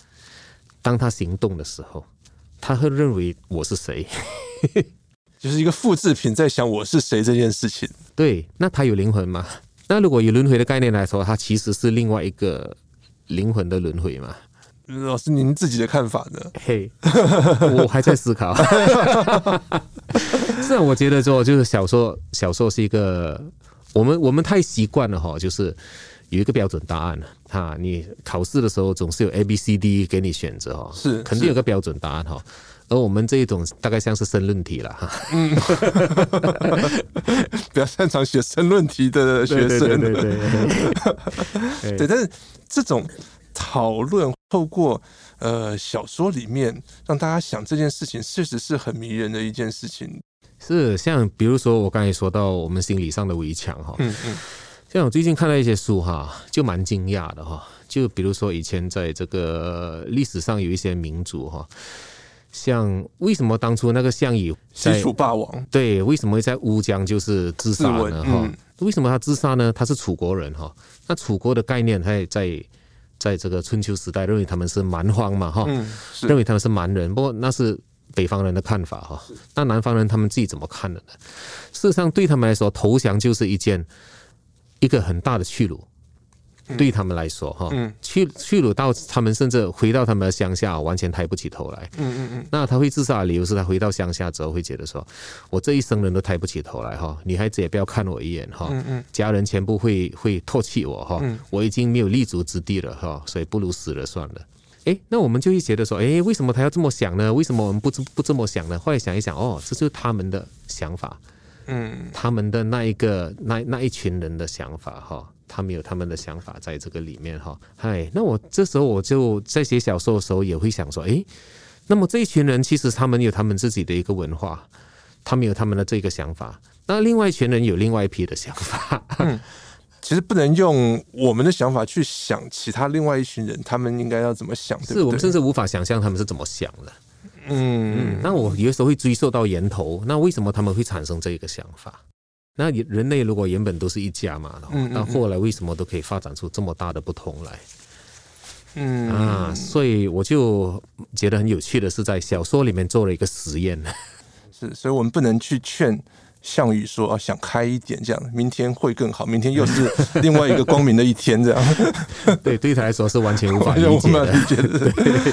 当他行动的时候。他会认为我是谁？就是一个复制品在想我是谁这件事情。对，那他有灵魂吗？<laughs> 那如果以轮回的概念来说，它其实是另外一个灵魂的轮回嘛？老师，您自己的看法呢？嘿，我还在思考。是啊，我觉得说就是小说，小说是一个我们我们太习惯了哈，就是。有一个标准答案哈，你考试的时候总是有 A、B、C、D 给你选择哈，是肯定有个标准答案哈。而我们这一种大概像是申论题了哈，嗯，<laughs> 比较擅长写申论题的学生，对对对，对，对，但是这种讨论透过呃小说里面让大家想这件事情，确实是很迷人的一件事情。是像比如说我刚才说到我们心理上的围墙哈，嗯嗯。像我最近看到一些书哈，就蛮惊讶的哈。就比如说以前在这个历史上有一些民族哈，像为什么当初那个项羽西楚霸王，对，为什么会在乌江就是自杀呢？哈、嗯，为什么他自杀呢？他是楚国人哈，那楚国的概念，他也在在这个春秋时代认为他们是蛮荒嘛哈，嗯、认为他们是蛮人，不过那是北方人的看法哈，那南方人他们自己怎么看的呢？事实上，对他们来说，投降就是一件一个很大的屈辱。对他们来说，哈，去去鲁到他们甚至回到他们的乡下，完全抬不起头来。嗯嗯嗯。那他会自杀的理由是他回到乡下之后会觉得说，我这一生人都抬不起头来，哈，女孩子也不要看我一眼，哈，家人全部会会唾弃我，哈，我已经没有立足之地了，哈，所以不如死了算了。哎，那我们就会觉得说，哎，为什么他要这么想呢？为什么我们不不这么想呢？后来想一想，哦，这就是他们的想法，嗯，他们的那一个那那一群人的想法，哈。他们有他们的想法在这个里面哈，嗨，那我这时候我就在写小说的时候也会想说，诶，那么这一群人其实他们有他们自己的一个文化，他们有他们的这个想法，那另外一群人有另外一批的想法。嗯，其实不能用我们的想法去想其他另外一群人，他们应该要怎么想？对对，是我们甚至无法想象他们是怎么想的。嗯，嗯，那我有时候会追溯到源头，那为什么他们会产生这个想法？那人类如果原本都是一家嘛，那后来为什么都可以发展出这么大的不同来？嗯啊，所以我就觉得很有趣的是，在小说里面做了一个实验。<laughs> 是，所以我们不能去劝项羽说啊，想开一点，这样明天会更好，明天又是另外一个光明的一天，这样。<laughs> 对，对他来说是完全无法理解的。<laughs>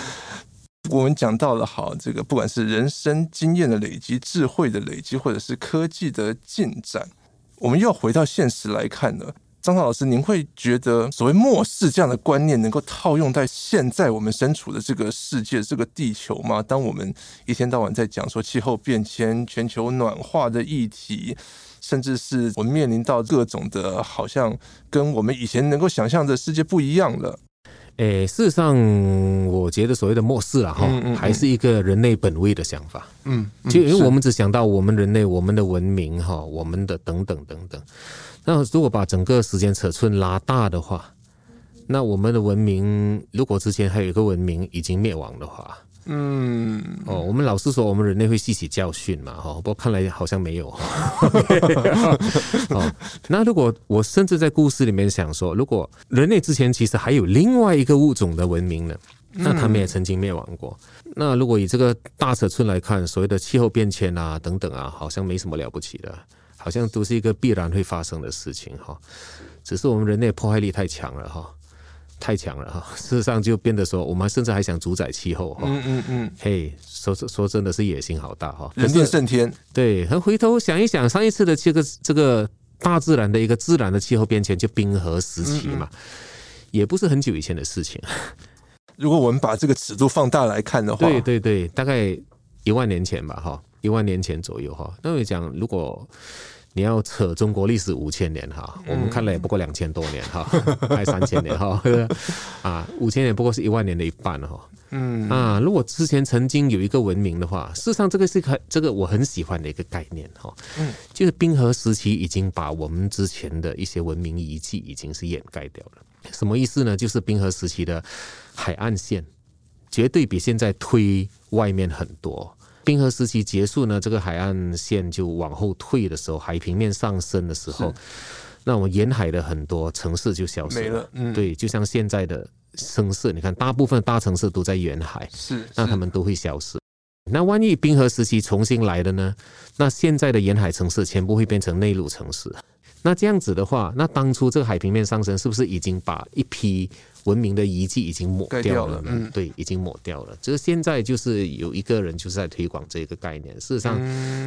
我们讲到了好，这个不管是人生经验的累积、智慧的累积，或者是科技的进展，我们又要回到现实来看呢。张涛老师，您会觉得所谓末世这样的观念能够套用在现在我们身处的这个世界、这个地球吗？当我们一天到晚在讲说气候变迁、全球暖化的议题，甚至是我们面临到各种的，好像跟我们以前能够想象的世界不一样了。诶，事实上，我觉得所谓的末世啊，哈，还是一个人类本位的想法。嗯，就因为我们只想到我们人类、我们的文明，哈，我们的等等等等。那如果把整个时间尺寸拉大的话，那我们的文明，如果之前还有一个文明已经灭亡的话。嗯，哦，我们老是说我们人类会吸取教训嘛，哈，不过看来好像没有。<laughs> 哦，那如果我甚至在故事里面想说，如果人类之前其实还有另外一个物种的文明呢，那他们也曾经灭亡过。那如果以这个大尺寸来看，所谓的气候变迁啊等等啊，好像没什么了不起的，好像都是一个必然会发生的事情哈。只是我们人类破坏力太强了哈。太强了哈，<laughs> 事实上就变得说，我们甚至还想主宰气候哈。嗯嗯嗯。嘿，说说真的是野心好大哈。人定胜天。对，和回头想一想，上一次的这个这个大自然的一个自然的气候变迁，就冰河时期嘛，嗯嗯，也不是很久以前的事情。<laughs> 如果我们把这个尺度放大来看的话，对对对，大概一万年前吧，哈，一万年前左右哈。那我讲，如果你要扯中国历史五千年哈，我们看了也不过两千多年哈，<laughs> 还三千年哈，<laughs> 啊，五千年不过是一万年的一半哈，嗯。啊，如果之前曾经有一个文明的话，事实上这个是很这个我很喜欢的一个概念哈，嗯，就是冰河时期已经把我们之前的一些文明遗迹已经是掩盖掉了，什么意思呢？就是冰河时期的海岸线绝对比现在推外面很多。冰河时期结束呢，这个海岸线就往后退的时候，海平面上升的时候，那我们沿海的很多城市就消失了。嗯，对，就像现在的城市，你看，大部分大城市都在沿海，是，那他们都会消失。那万一冰河时期重新来的呢？那现在的沿海城市全部会变成内陆城市。那这样子的话，那当初这个海平面上升，是不是已经把一批文明的遗迹已经抹掉了呢？嗯、对，已经抹掉了。就是现在，就是有一个人就是在推广这个概念。事实上，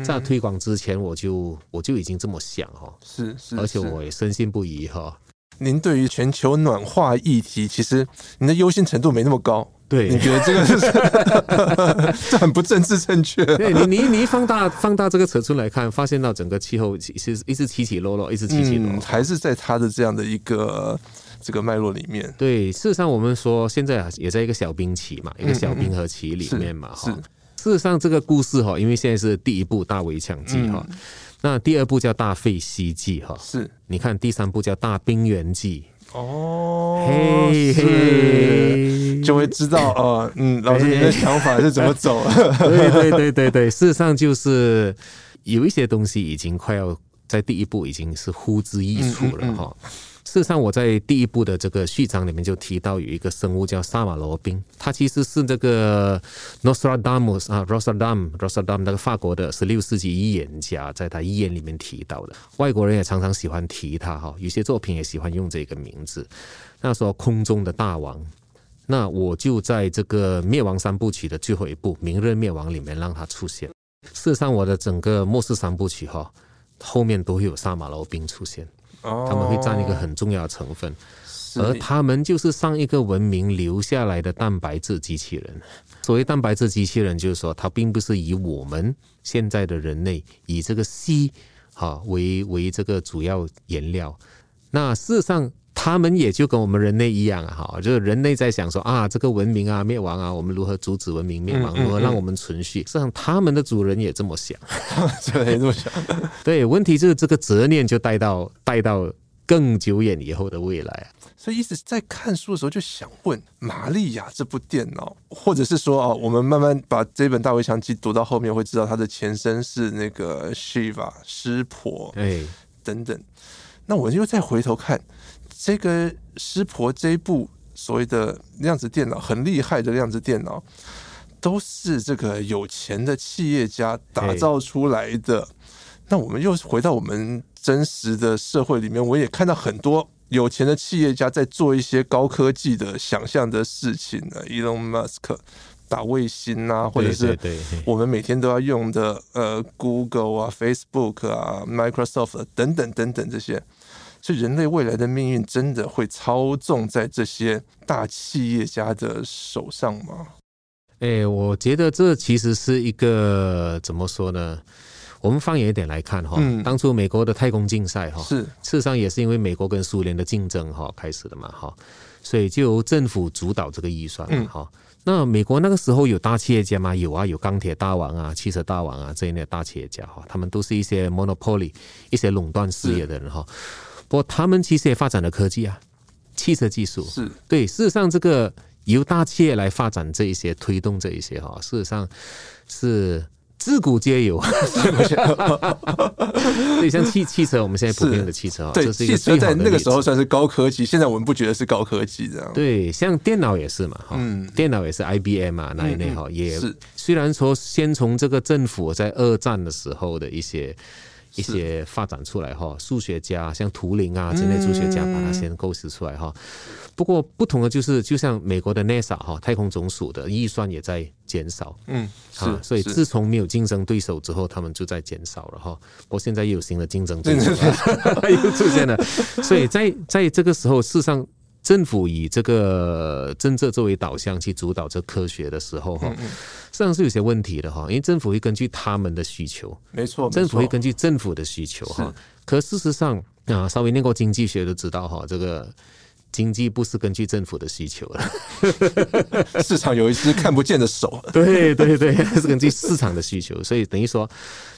在推广之前，我就我就已经这么想哈。是是，而且我也深信不疑哈。您对于全球暖化议题，其实您的忧心程度没那么高。对，你觉得这个是 <laughs> 这很不政治正确？对你，你你一放大放大这个尺寸来看，发现到整个气候其实一直起起落落，一直起起落落，还是在它的这样的一个这个脉络里面。对，事实上我们说现在啊也在一个小冰期嘛，一个小冰河期里面嘛。哈，事实上这个故事哈，因为现在是第一部《大围墙记》哈，那第二部叫《大废西记》哈，是你看第三部叫《大冰原记》。哦，嘿嘿。就会知道 <laughs> 哦，嗯，老师您的想法是怎么走？对对对对对，事实上就是有一些东西已经快要在第一步已经是呼之欲出了哈。嗯嗯嗯事实上，我在第一部的这个序章里面就提到有一个生物叫萨马罗宾，他其实是这个 Nostradamus 啊，Rostradam，Rostradam 那个法国的十六世纪预言家，在他预言里面提到的。外国人也常常喜欢提他哈，有些作品也喜欢用这个名字。那说空中的大王，那我就在这个灭亡三部曲的最后一部《明日灭亡》里面让他出现。事实上，我的整个末世三部曲哈，后面都会有萨马罗宾出现。他们会占一个很重要的成分，而他们就是上一个文明留下来的蛋白质机器人。所谓蛋白质机器人，就是说它并不是以我们现在的人类以这个硒哈为为这个主要原料。那事实上，他们也就跟我们人类一样哈，就是人类在想说啊，这个文明啊灭亡啊，我们如何阻止文明灭亡，如何让我们存续？实际上，他们的主人也这么想，<laughs> 也这么想。<laughs> 对，问题就是这个执念就带到带到更久远以后的未来啊。所以一直在看书的时候就想问：玛利亚这部电脑，或者是说啊，我们慢慢把这本大围墙记读到后面，会知道它的前身是那个 Shiva 湿婆，哎，等等。那我就再回头看。这个湿婆这一部所谓的量子电脑很厉害的量子电脑，都是这个有钱的企业家打造出来的。那我们又回到我们真实的社会里面，我也看到很多有钱的企业家在做一些高科技的想象的事情呢。Elon Musk 打卫星啊，或者是我们每天都要用的呃 Google 啊、Facebook 啊、Microsoft 等等等等这些。所以，人类未来的命运真的会操纵在这些大企业家的手上吗？哎、欸，我觉得这其实是一个怎么说呢？我们放远一点来看哈，当初美国的太空竞赛哈，是事实上也是因为美国跟苏联的竞争哈开始的嘛哈，所以就由政府主导这个预算嘛哈。那美国那个时候有大企业家吗？有啊，有钢铁大王啊、汽车大王啊这一类大企业家哈，他们都是一些 monopoly 一些垄断事业的人哈。不过，他们其实也发展了科技啊，汽车技术是对。事实上，这个由大企业来发展这一些，推动这一些哈，事实上是自古皆有。<laughs> 所以，像汽汽车，我们现在普遍的汽车啊，对，汽车在那个时候算是高科技，现在我们不觉得是高科技这样。对，像电脑也是嘛，哈，电脑也是 IBM 啊那一类哈，也虽然说先从这个政府在二战的时候的一些。一些发展出来哈，数学家像图灵啊这类数学家把它先构思出来哈。不过不同的就是，就像美国的 NASA 哈太空总署的预算也在减少，嗯，啊，所以自从没有竞争对手之后，他们就在减少了哈。不过现在又有新的竞争对手 <laughs> <laughs> 又出现了，所以在在这个时候，事实上。政府以这个政策作为导向去主导这科学的时候，哈，实际上是有些问题的哈。因为政府会根据他们的需求，没错，政府会根据政府的需求哈。可事实上啊，稍微念过经济学都知道哈，这个经济不是根据政府的需求了，<laughs> 市场有一只看不见的手。<laughs> 对对对，是根据市场的需求。所以等于说，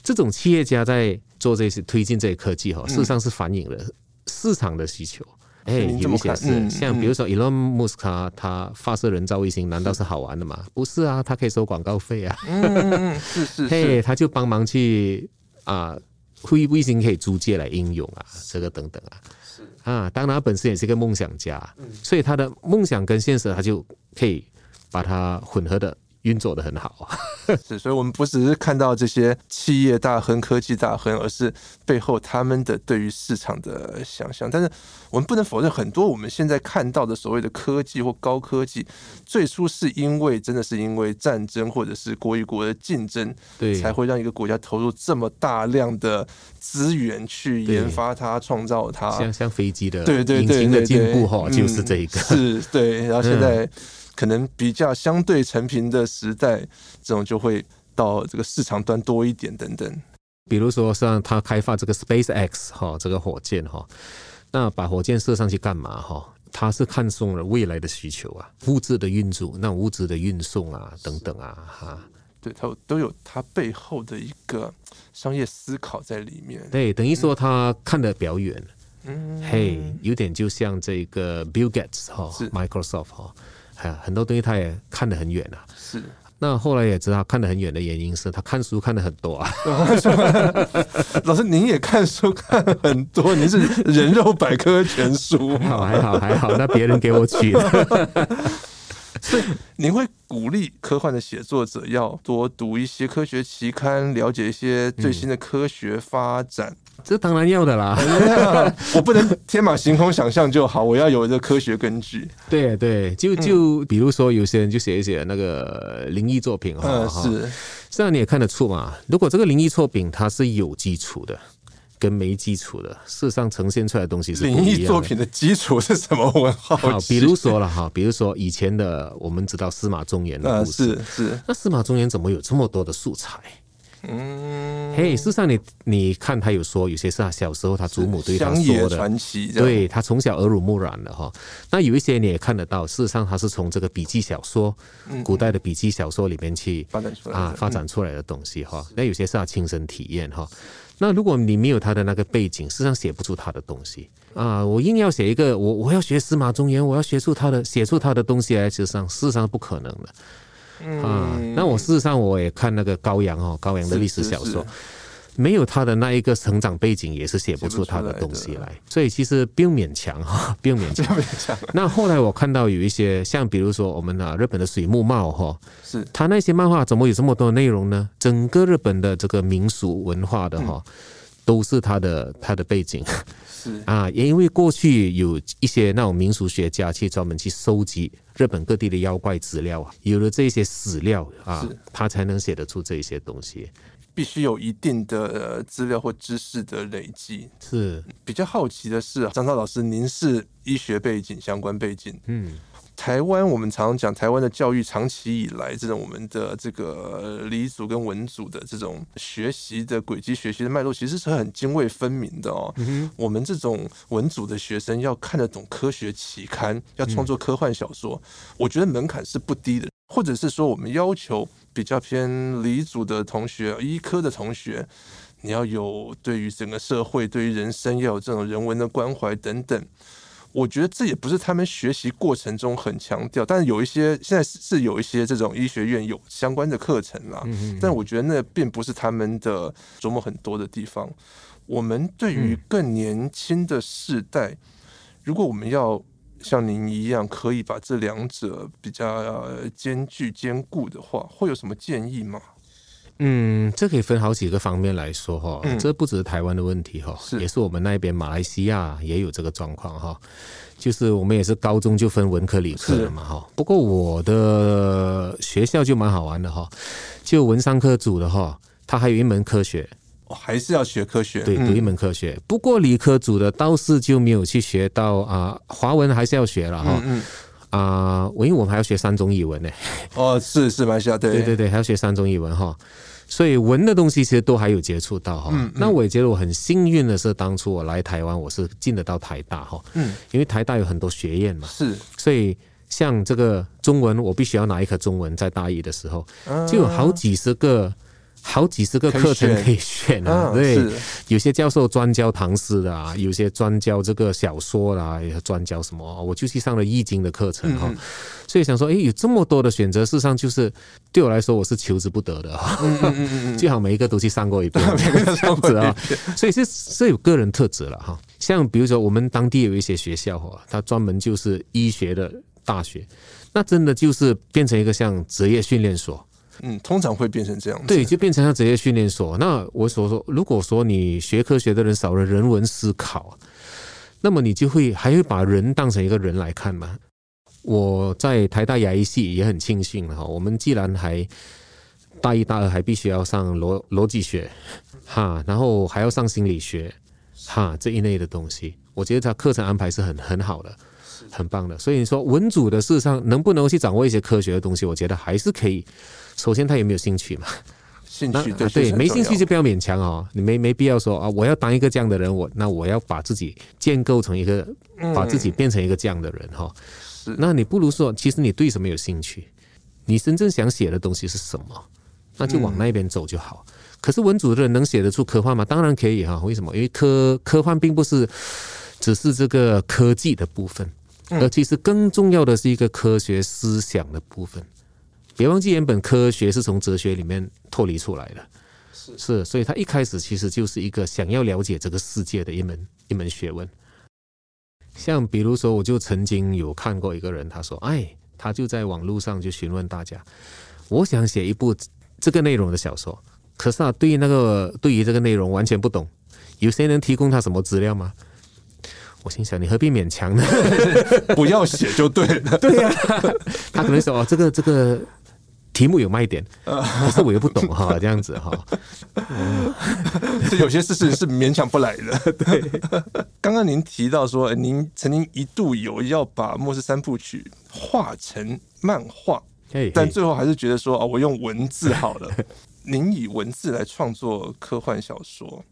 这种企业家在做这些推进这些科技哈，事实上是反映了市场的需求。哎，有一些是像比如说 Elon Musk 他发射人造卫星，难道是好玩的吗？不是啊，他可以收广告费啊。嗯，是是。嘿，他就帮忙去啊，卫卫星可以租借来应用啊，这个等等啊。是啊，当然他本身也是一个梦想家，所以他的梦想跟现实，他就可以把它混合的。运作的很好，<laughs> 是，所以我们不只是看到这些企业大亨、科技大亨，而是背后他们的对于市场的想象。但是我们不能否认，很多我们现在看到的所谓的科技或高科技，最初是因为真的是因为战争或者是国与国的竞争，对，才会让一个国家投入这么大量的资源去研发它、创造它。像像飞机的对对对引擎的进步哈，就是这一个，是对。然后现在。可能比较相对成平的时代，这种就会到这个市场端多一点等等。比如说像他开发这个 SpaceX 哈，这个火箭哈，那把火箭射上去干嘛哈？他是看中了未来的需求啊，物质的运输、那物质的运送啊等等啊哈。对，他都有他背后的一个商业思考在里面。对，等于说他看得比较远。嗯，嘿，有点就像这个 Bill Gates 哈，Microsoft 哈。啊，很多东西他也看得很远啊。是。那后来也知道看得很远的原因是他看书看得很多啊。<laughs> 老师，您也看书看很多，您是人肉百科全书。好，还好，还好。那别人给我取的。<laughs> 所以，您会鼓励科幻的写作者要多读一些科学期刊，了解一些最新的科学发展。嗯这当然要的啦，<laughs> 我不能天马行空想象就好，我要有一个科学根据。对对，就就比如说有些人就写一写那个灵异作品哈，嗯，是，这样你也看得出嘛。如果这个灵异作品它是有基础的，跟没基础的，事实上呈现出来的东西是。灵异作品的基础是什么？我好奇。好，比如说了哈，比如说以前的我们知道司马中原的故事，是是。那司马中原怎么有这么多的素材？嗯，嘿，事实上你你看他有说，有些是他小时候他祖母对他说的传奇，对他从小耳濡目染的哈。那有一些你也看得到，事实上他是从这个笔记小说，古代的笔记小说里面去发展出来啊发展出来的东西哈。那有些是他亲身体验哈。那如果你没有他的那个背景，事实上写不出他的东西啊。我硬要写一个，我我要学司马中原，我要学出他的写出他的东西来，事实上事实上是不可能的。啊，那我事实上我也看那个高阳哦，高阳的历史小说，没有他的那一个成长背景，也是写不出他的东西来。所以其实不用勉强 <laughs> 哈，不用勉强。<laughs> 那后来我看到有一些像比如说我们啊日本的水木茂哈，是他那些漫画怎么有这么多内容呢？整个日本的这个民俗文化的哈，都是他的他的背景。是 <laughs> 啊，也因为过去有一些那种民俗学家去专门去收集日本各地的妖怪资料啊，有了这些史料啊，他才能写得出这些东西。必须有一定的资料或知识的累积。是比较好奇的是，张超老师，您是医学背景相关背景，嗯。台湾，我们常常讲，台湾的教育长期以来，这种我们的这个理组跟文组的这种学习的轨迹、学习的脉络，其实是很泾渭分明的哦。我们这种文组的学生要看得懂科学期刊，要创作科幻小说，我觉得门槛是不低的。或者是说，我们要求比较偏理组的同学、医科的同学，你要有对于整个社会、对于人生要有这种人文的关怀等等。我觉得这也不是他们学习过程中很强调，但是有一些现在是有一些这种医学院有相关的课程啦，但我觉得那并不是他们的琢磨很多的地方。我们对于更年轻的世代，如果我们要像您一样可以把这两者比较兼具兼顾的话，会有什么建议吗？嗯，这可以分好几个方面来说哈，这不只是台湾的问题哈，也是我们那边马来西亚也有这个状况哈，就是我们也是高中就分文科理科了嘛哈。不过我的学校就蛮好玩的哈，就文商科组的哈，它还有一门科学，还是要学科学，对，读一门科学。不过理科组的倒是就没有去学到啊，华文还是要学了哈。啊，我因为我们还要学三种语文呢。哦，是是蛮需要，对对对对，还要学三种语文哈。所以文的东西其实都还有接触到哈。嗯，那我也觉得我很幸运的是，当初我来台湾，我是进得到台大哈。嗯，因为台大有很多学院嘛。是。所以像这个中文，我必须要拿一科中文，在大一的时候就有好几十个。好几十个课程可以选啊，对，有些教授专教唐诗的啊，有些专教这个小说啦，也专教什么，我就去上了易经的课程哈，所以想说，哎，有这么多的选择，事实上就是对我来说，我是求之不得的哈，<laughs> 最好每一个都去上过一遍，这样子啊，所以是是有个人特质了哈，像比如说我们当地有一些学校哈，它专门就是医学的大学，那真的就是变成一个像职业训练所。嗯，通常会变成这样，对，就变成像职业训练所。那我所说，如果说你学科学的人少了人文思考，那么你就会还会把人当成一个人来看吗？我在台大牙医系也很庆幸哈，我们既然还大一、大二还必须要上逻逻辑学哈，然后还要上心理学哈这一类的东西，我觉得他课程安排是很很好的，很棒的。所以你说文组的事实上能不能去掌握一些科学的东西，我觉得还是可以。首先，他有没有兴趣嘛？兴趣对，对，没兴趣就不要勉强哦。你没没必要说啊，我要当一个这样的人，我那我要把自己建构成一个，把自己变成一个这样的人哈。是，那你不如说，其实你对什么有兴趣？你真正想写的东西是什么？那就往那边走就好。可是文组的人能写得出科幻吗？当然可以哈。为什么？因为科科幻并不是只是这个科技的部分。而其实更重要的是一个科学思想的部分。别忘记，原本科学是从哲学里面脱离出来的，是是，所以他一开始其实就是一个想要了解这个世界的一门一门学问。像比如说，我就曾经有看过一个人，他说：“哎，他就在网络上就询问大家，我想写一部这个内容的小说，可是啊，对于那个对于这个内容完全不懂，有谁能提供他什么资料吗？”我心想，你何必勉强呢？<laughs> 不要写就对了。<laughs> 对呀、啊，他可能说哦，这个这个。题目有卖点，<laughs> 可是我又不懂哈，这样子哈，这有些事情是勉强不来的。对，刚刚您提到说，您曾经一度有要把《末世三部曲》画成漫画，但最后还是觉得说，哦，我用文字好了。您以文字来创作科幻小说。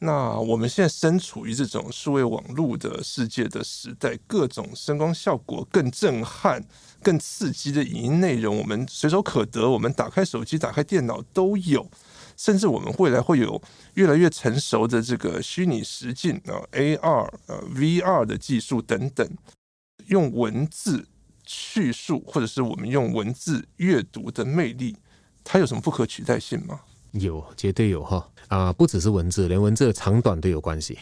那我们现在身处于这种数位网络的世界的时代，各种声光效果更震撼、更刺激的影音内容，我们随手可得。我们打开手机、打开电脑都有，甚至我们未来会有越来越成熟的这个虚拟实境啊、AR、呃 VR 的技术等等。用文字叙述，或者是我们用文字阅读的魅力，它有什么不可取代性吗？有，绝对有哈啊！不只是文字，连文字的长短都有关系。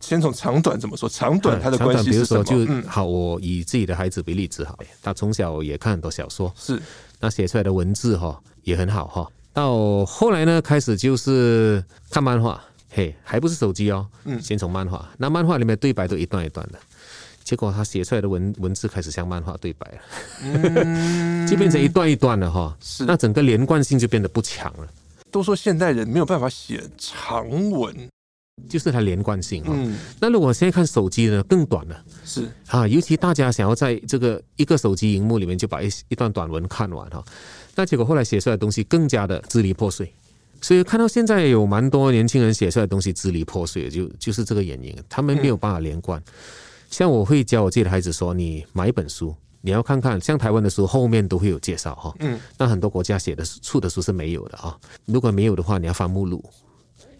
先从长短怎么说？长短它的关系是什么？比如说，就好，我以自己的孩子为例子哈，他从小也看很多小说，是那写出来的文字哈也很好哈。到后来呢，开始就是看漫画，嘿，还不是手机哦，嗯，先从漫画，那漫画里面对白都一段一段的。结果他写出来的文文字开始像漫画对白了，嗯，<laughs> 就变成一段一段的哈，是。那整个连贯性就变得不强了。都说现代人没有办法写长文，就是它连贯性哈。那如果现在看手机呢，更短了，是。啊，尤其大家想要在这个一个手机荧幕里面就把一一段短文看完哈，那结果后来写出来的东西更加的支离破碎。所以看到现在有蛮多年轻人写出来的东西支离破碎，就就是这个原因，他们没有办法连贯。像我会教我自己的孩子说：“你买一本书，你要看看，像台湾的书后面都会有介绍哈。嗯，那很多国家写的出的书是没有的啊。如果没有的话，你要翻目录，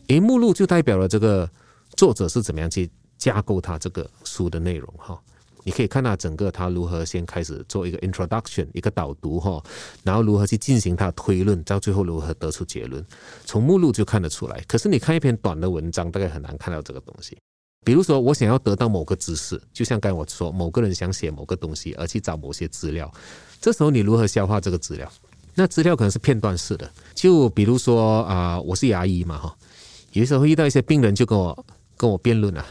诶目录就代表了这个作者是怎么样去架构他这个书的内容哈。你可以看到整个他如何先开始做一个 introduction 一个导读哈，然后如何去进行他的推论，到最后如何得出结论，从目录就看得出来。可是你看一篇短的文章，大概很难看到这个东西。”比如说，我想要得到某个知识，就像刚才我说，某个人想写某个东西，而去找某些资料，这时候你如何消化这个资料？那资料可能是片段式的，就比如说啊、呃，我是牙医嘛，哈，有时候会遇到一些病人就跟我跟我辩论啊，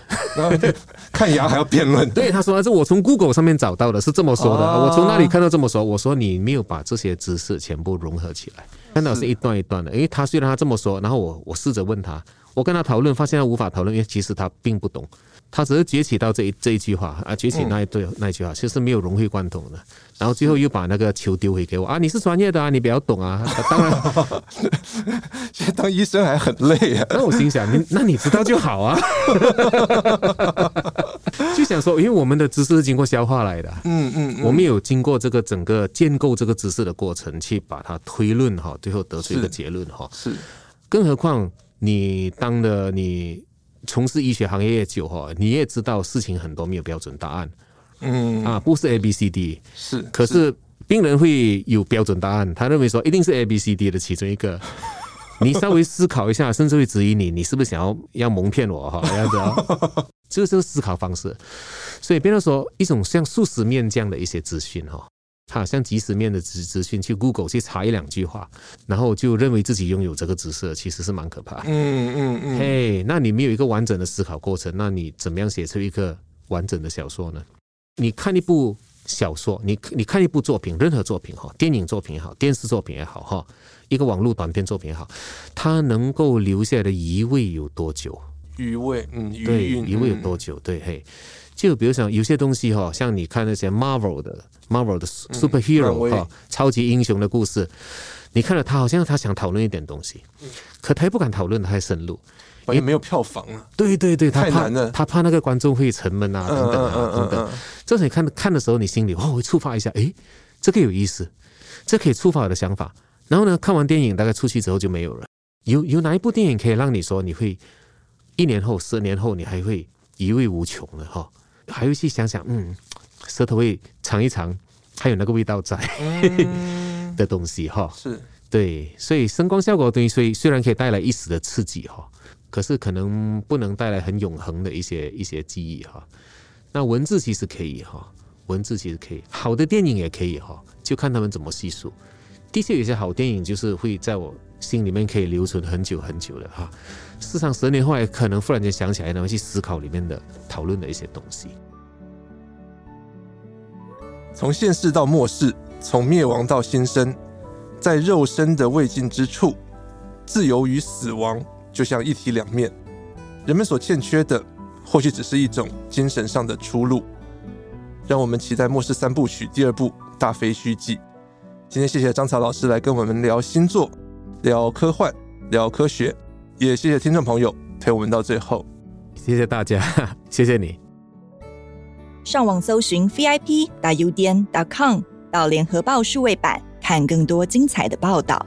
看牙 <laughs> 还要辩论？对，他说这我从 Google 上面找到的，是这么说的，我从那里看到这么说？我说你没有把这些知识全部融合起来，看到是一段一段的，因为他虽然他这么说，然后我我试着问他。我跟他讨论，发现他无法讨论，因为其实他并不懂，他只是崛起到这一这一句话啊，崛起那一对那一句话，其实没有融会贯通的。然后最后又把那个球丢回给我啊，你是专业的啊，你比较懂啊。当然，<laughs> 现在当医生还很累啊。<laughs> 那我心想，你那你知道就好啊。<laughs> 就想说，因为我们的知识是经过消化来的，嗯嗯，我们有经过这个整个建构这个知识的过程，去把它推论哈，最后得出一个结论哈。是，更何况。你当了你从事医学行业也久哈，你也知道事情很多没有标准答案，嗯。啊，不是 A B C D 是，可是病人会有标准答案，他认为说一定是 A B C D 的其中一个，<laughs> 你稍微思考一下，甚至会质疑你，你是不是想要要蒙骗我哈？<laughs> 这样子啊，这是思考方式，所以变成说一种像素食面这样的一些资讯哈。他好像即时面的资资讯，去 Google 去查一两句话，然后就认为自己拥有这个知识，其实是蛮可怕的。嗯嗯嗯。嘿，那你没有一个完整的思考过程，那你怎么样写出一个完整的小说呢？你看一部小说，你你看一部作品，任何作品哈，电影作品也好，电视作品也好哈，一个网络短片作品也好，它能够留下的余味有多久？余味，嗯，对，余味有多久？对，嘿。就比如像有些东西哈，像你看那些 Marvel 的 Marvel 的 superhero 哈，超级英雄的故事，你看了他好像他想讨论一点东西，可他又不敢讨论太深入，因为没有票房啊。对对对，他怕他怕那个观众会沉闷啊，等等啊等等。这时候你看看的时候，你心里哦会触发一下，诶，这个有意思，这可以触发我的想法。然后呢，看完电影大概出去之后就没有了。有有哪一部电影可以让你说你会一年后、十年后你还会一味无穷的哈？还会去想想，嗯，舌头会尝一尝，还有那个味道在、嗯、<laughs> 的东西哈。是对，所以声光效果的东西，所以虽然可以带来一时的刺激哈，可是可能不能带来很永恒的一些一些记忆哈。那文字其实可以哈，文字其实可以，好的电影也可以哈，就看他们怎么叙述。的确，有些好电影就是会在我心里面可以留存很久很久的哈。市场，十年后来可能忽然间想起来，然后去思考里面的讨论的一些东西。从现世到末世，从灭亡到新生，在肉身的未尽之处，自由与死亡就像一体两面。人们所欠缺的，或许只是一种精神上的出路。让我们期待《末世三部曲》第二部《大废墟记》。今天谢谢张草老师来跟我们聊星座、聊科幻、聊科学，也谢谢听众朋友陪我们到最后。谢谢大家，<laughs> 谢谢你。上网搜寻 VIP 大 U 点 .com 到联合报数位版，看更多精彩的报道。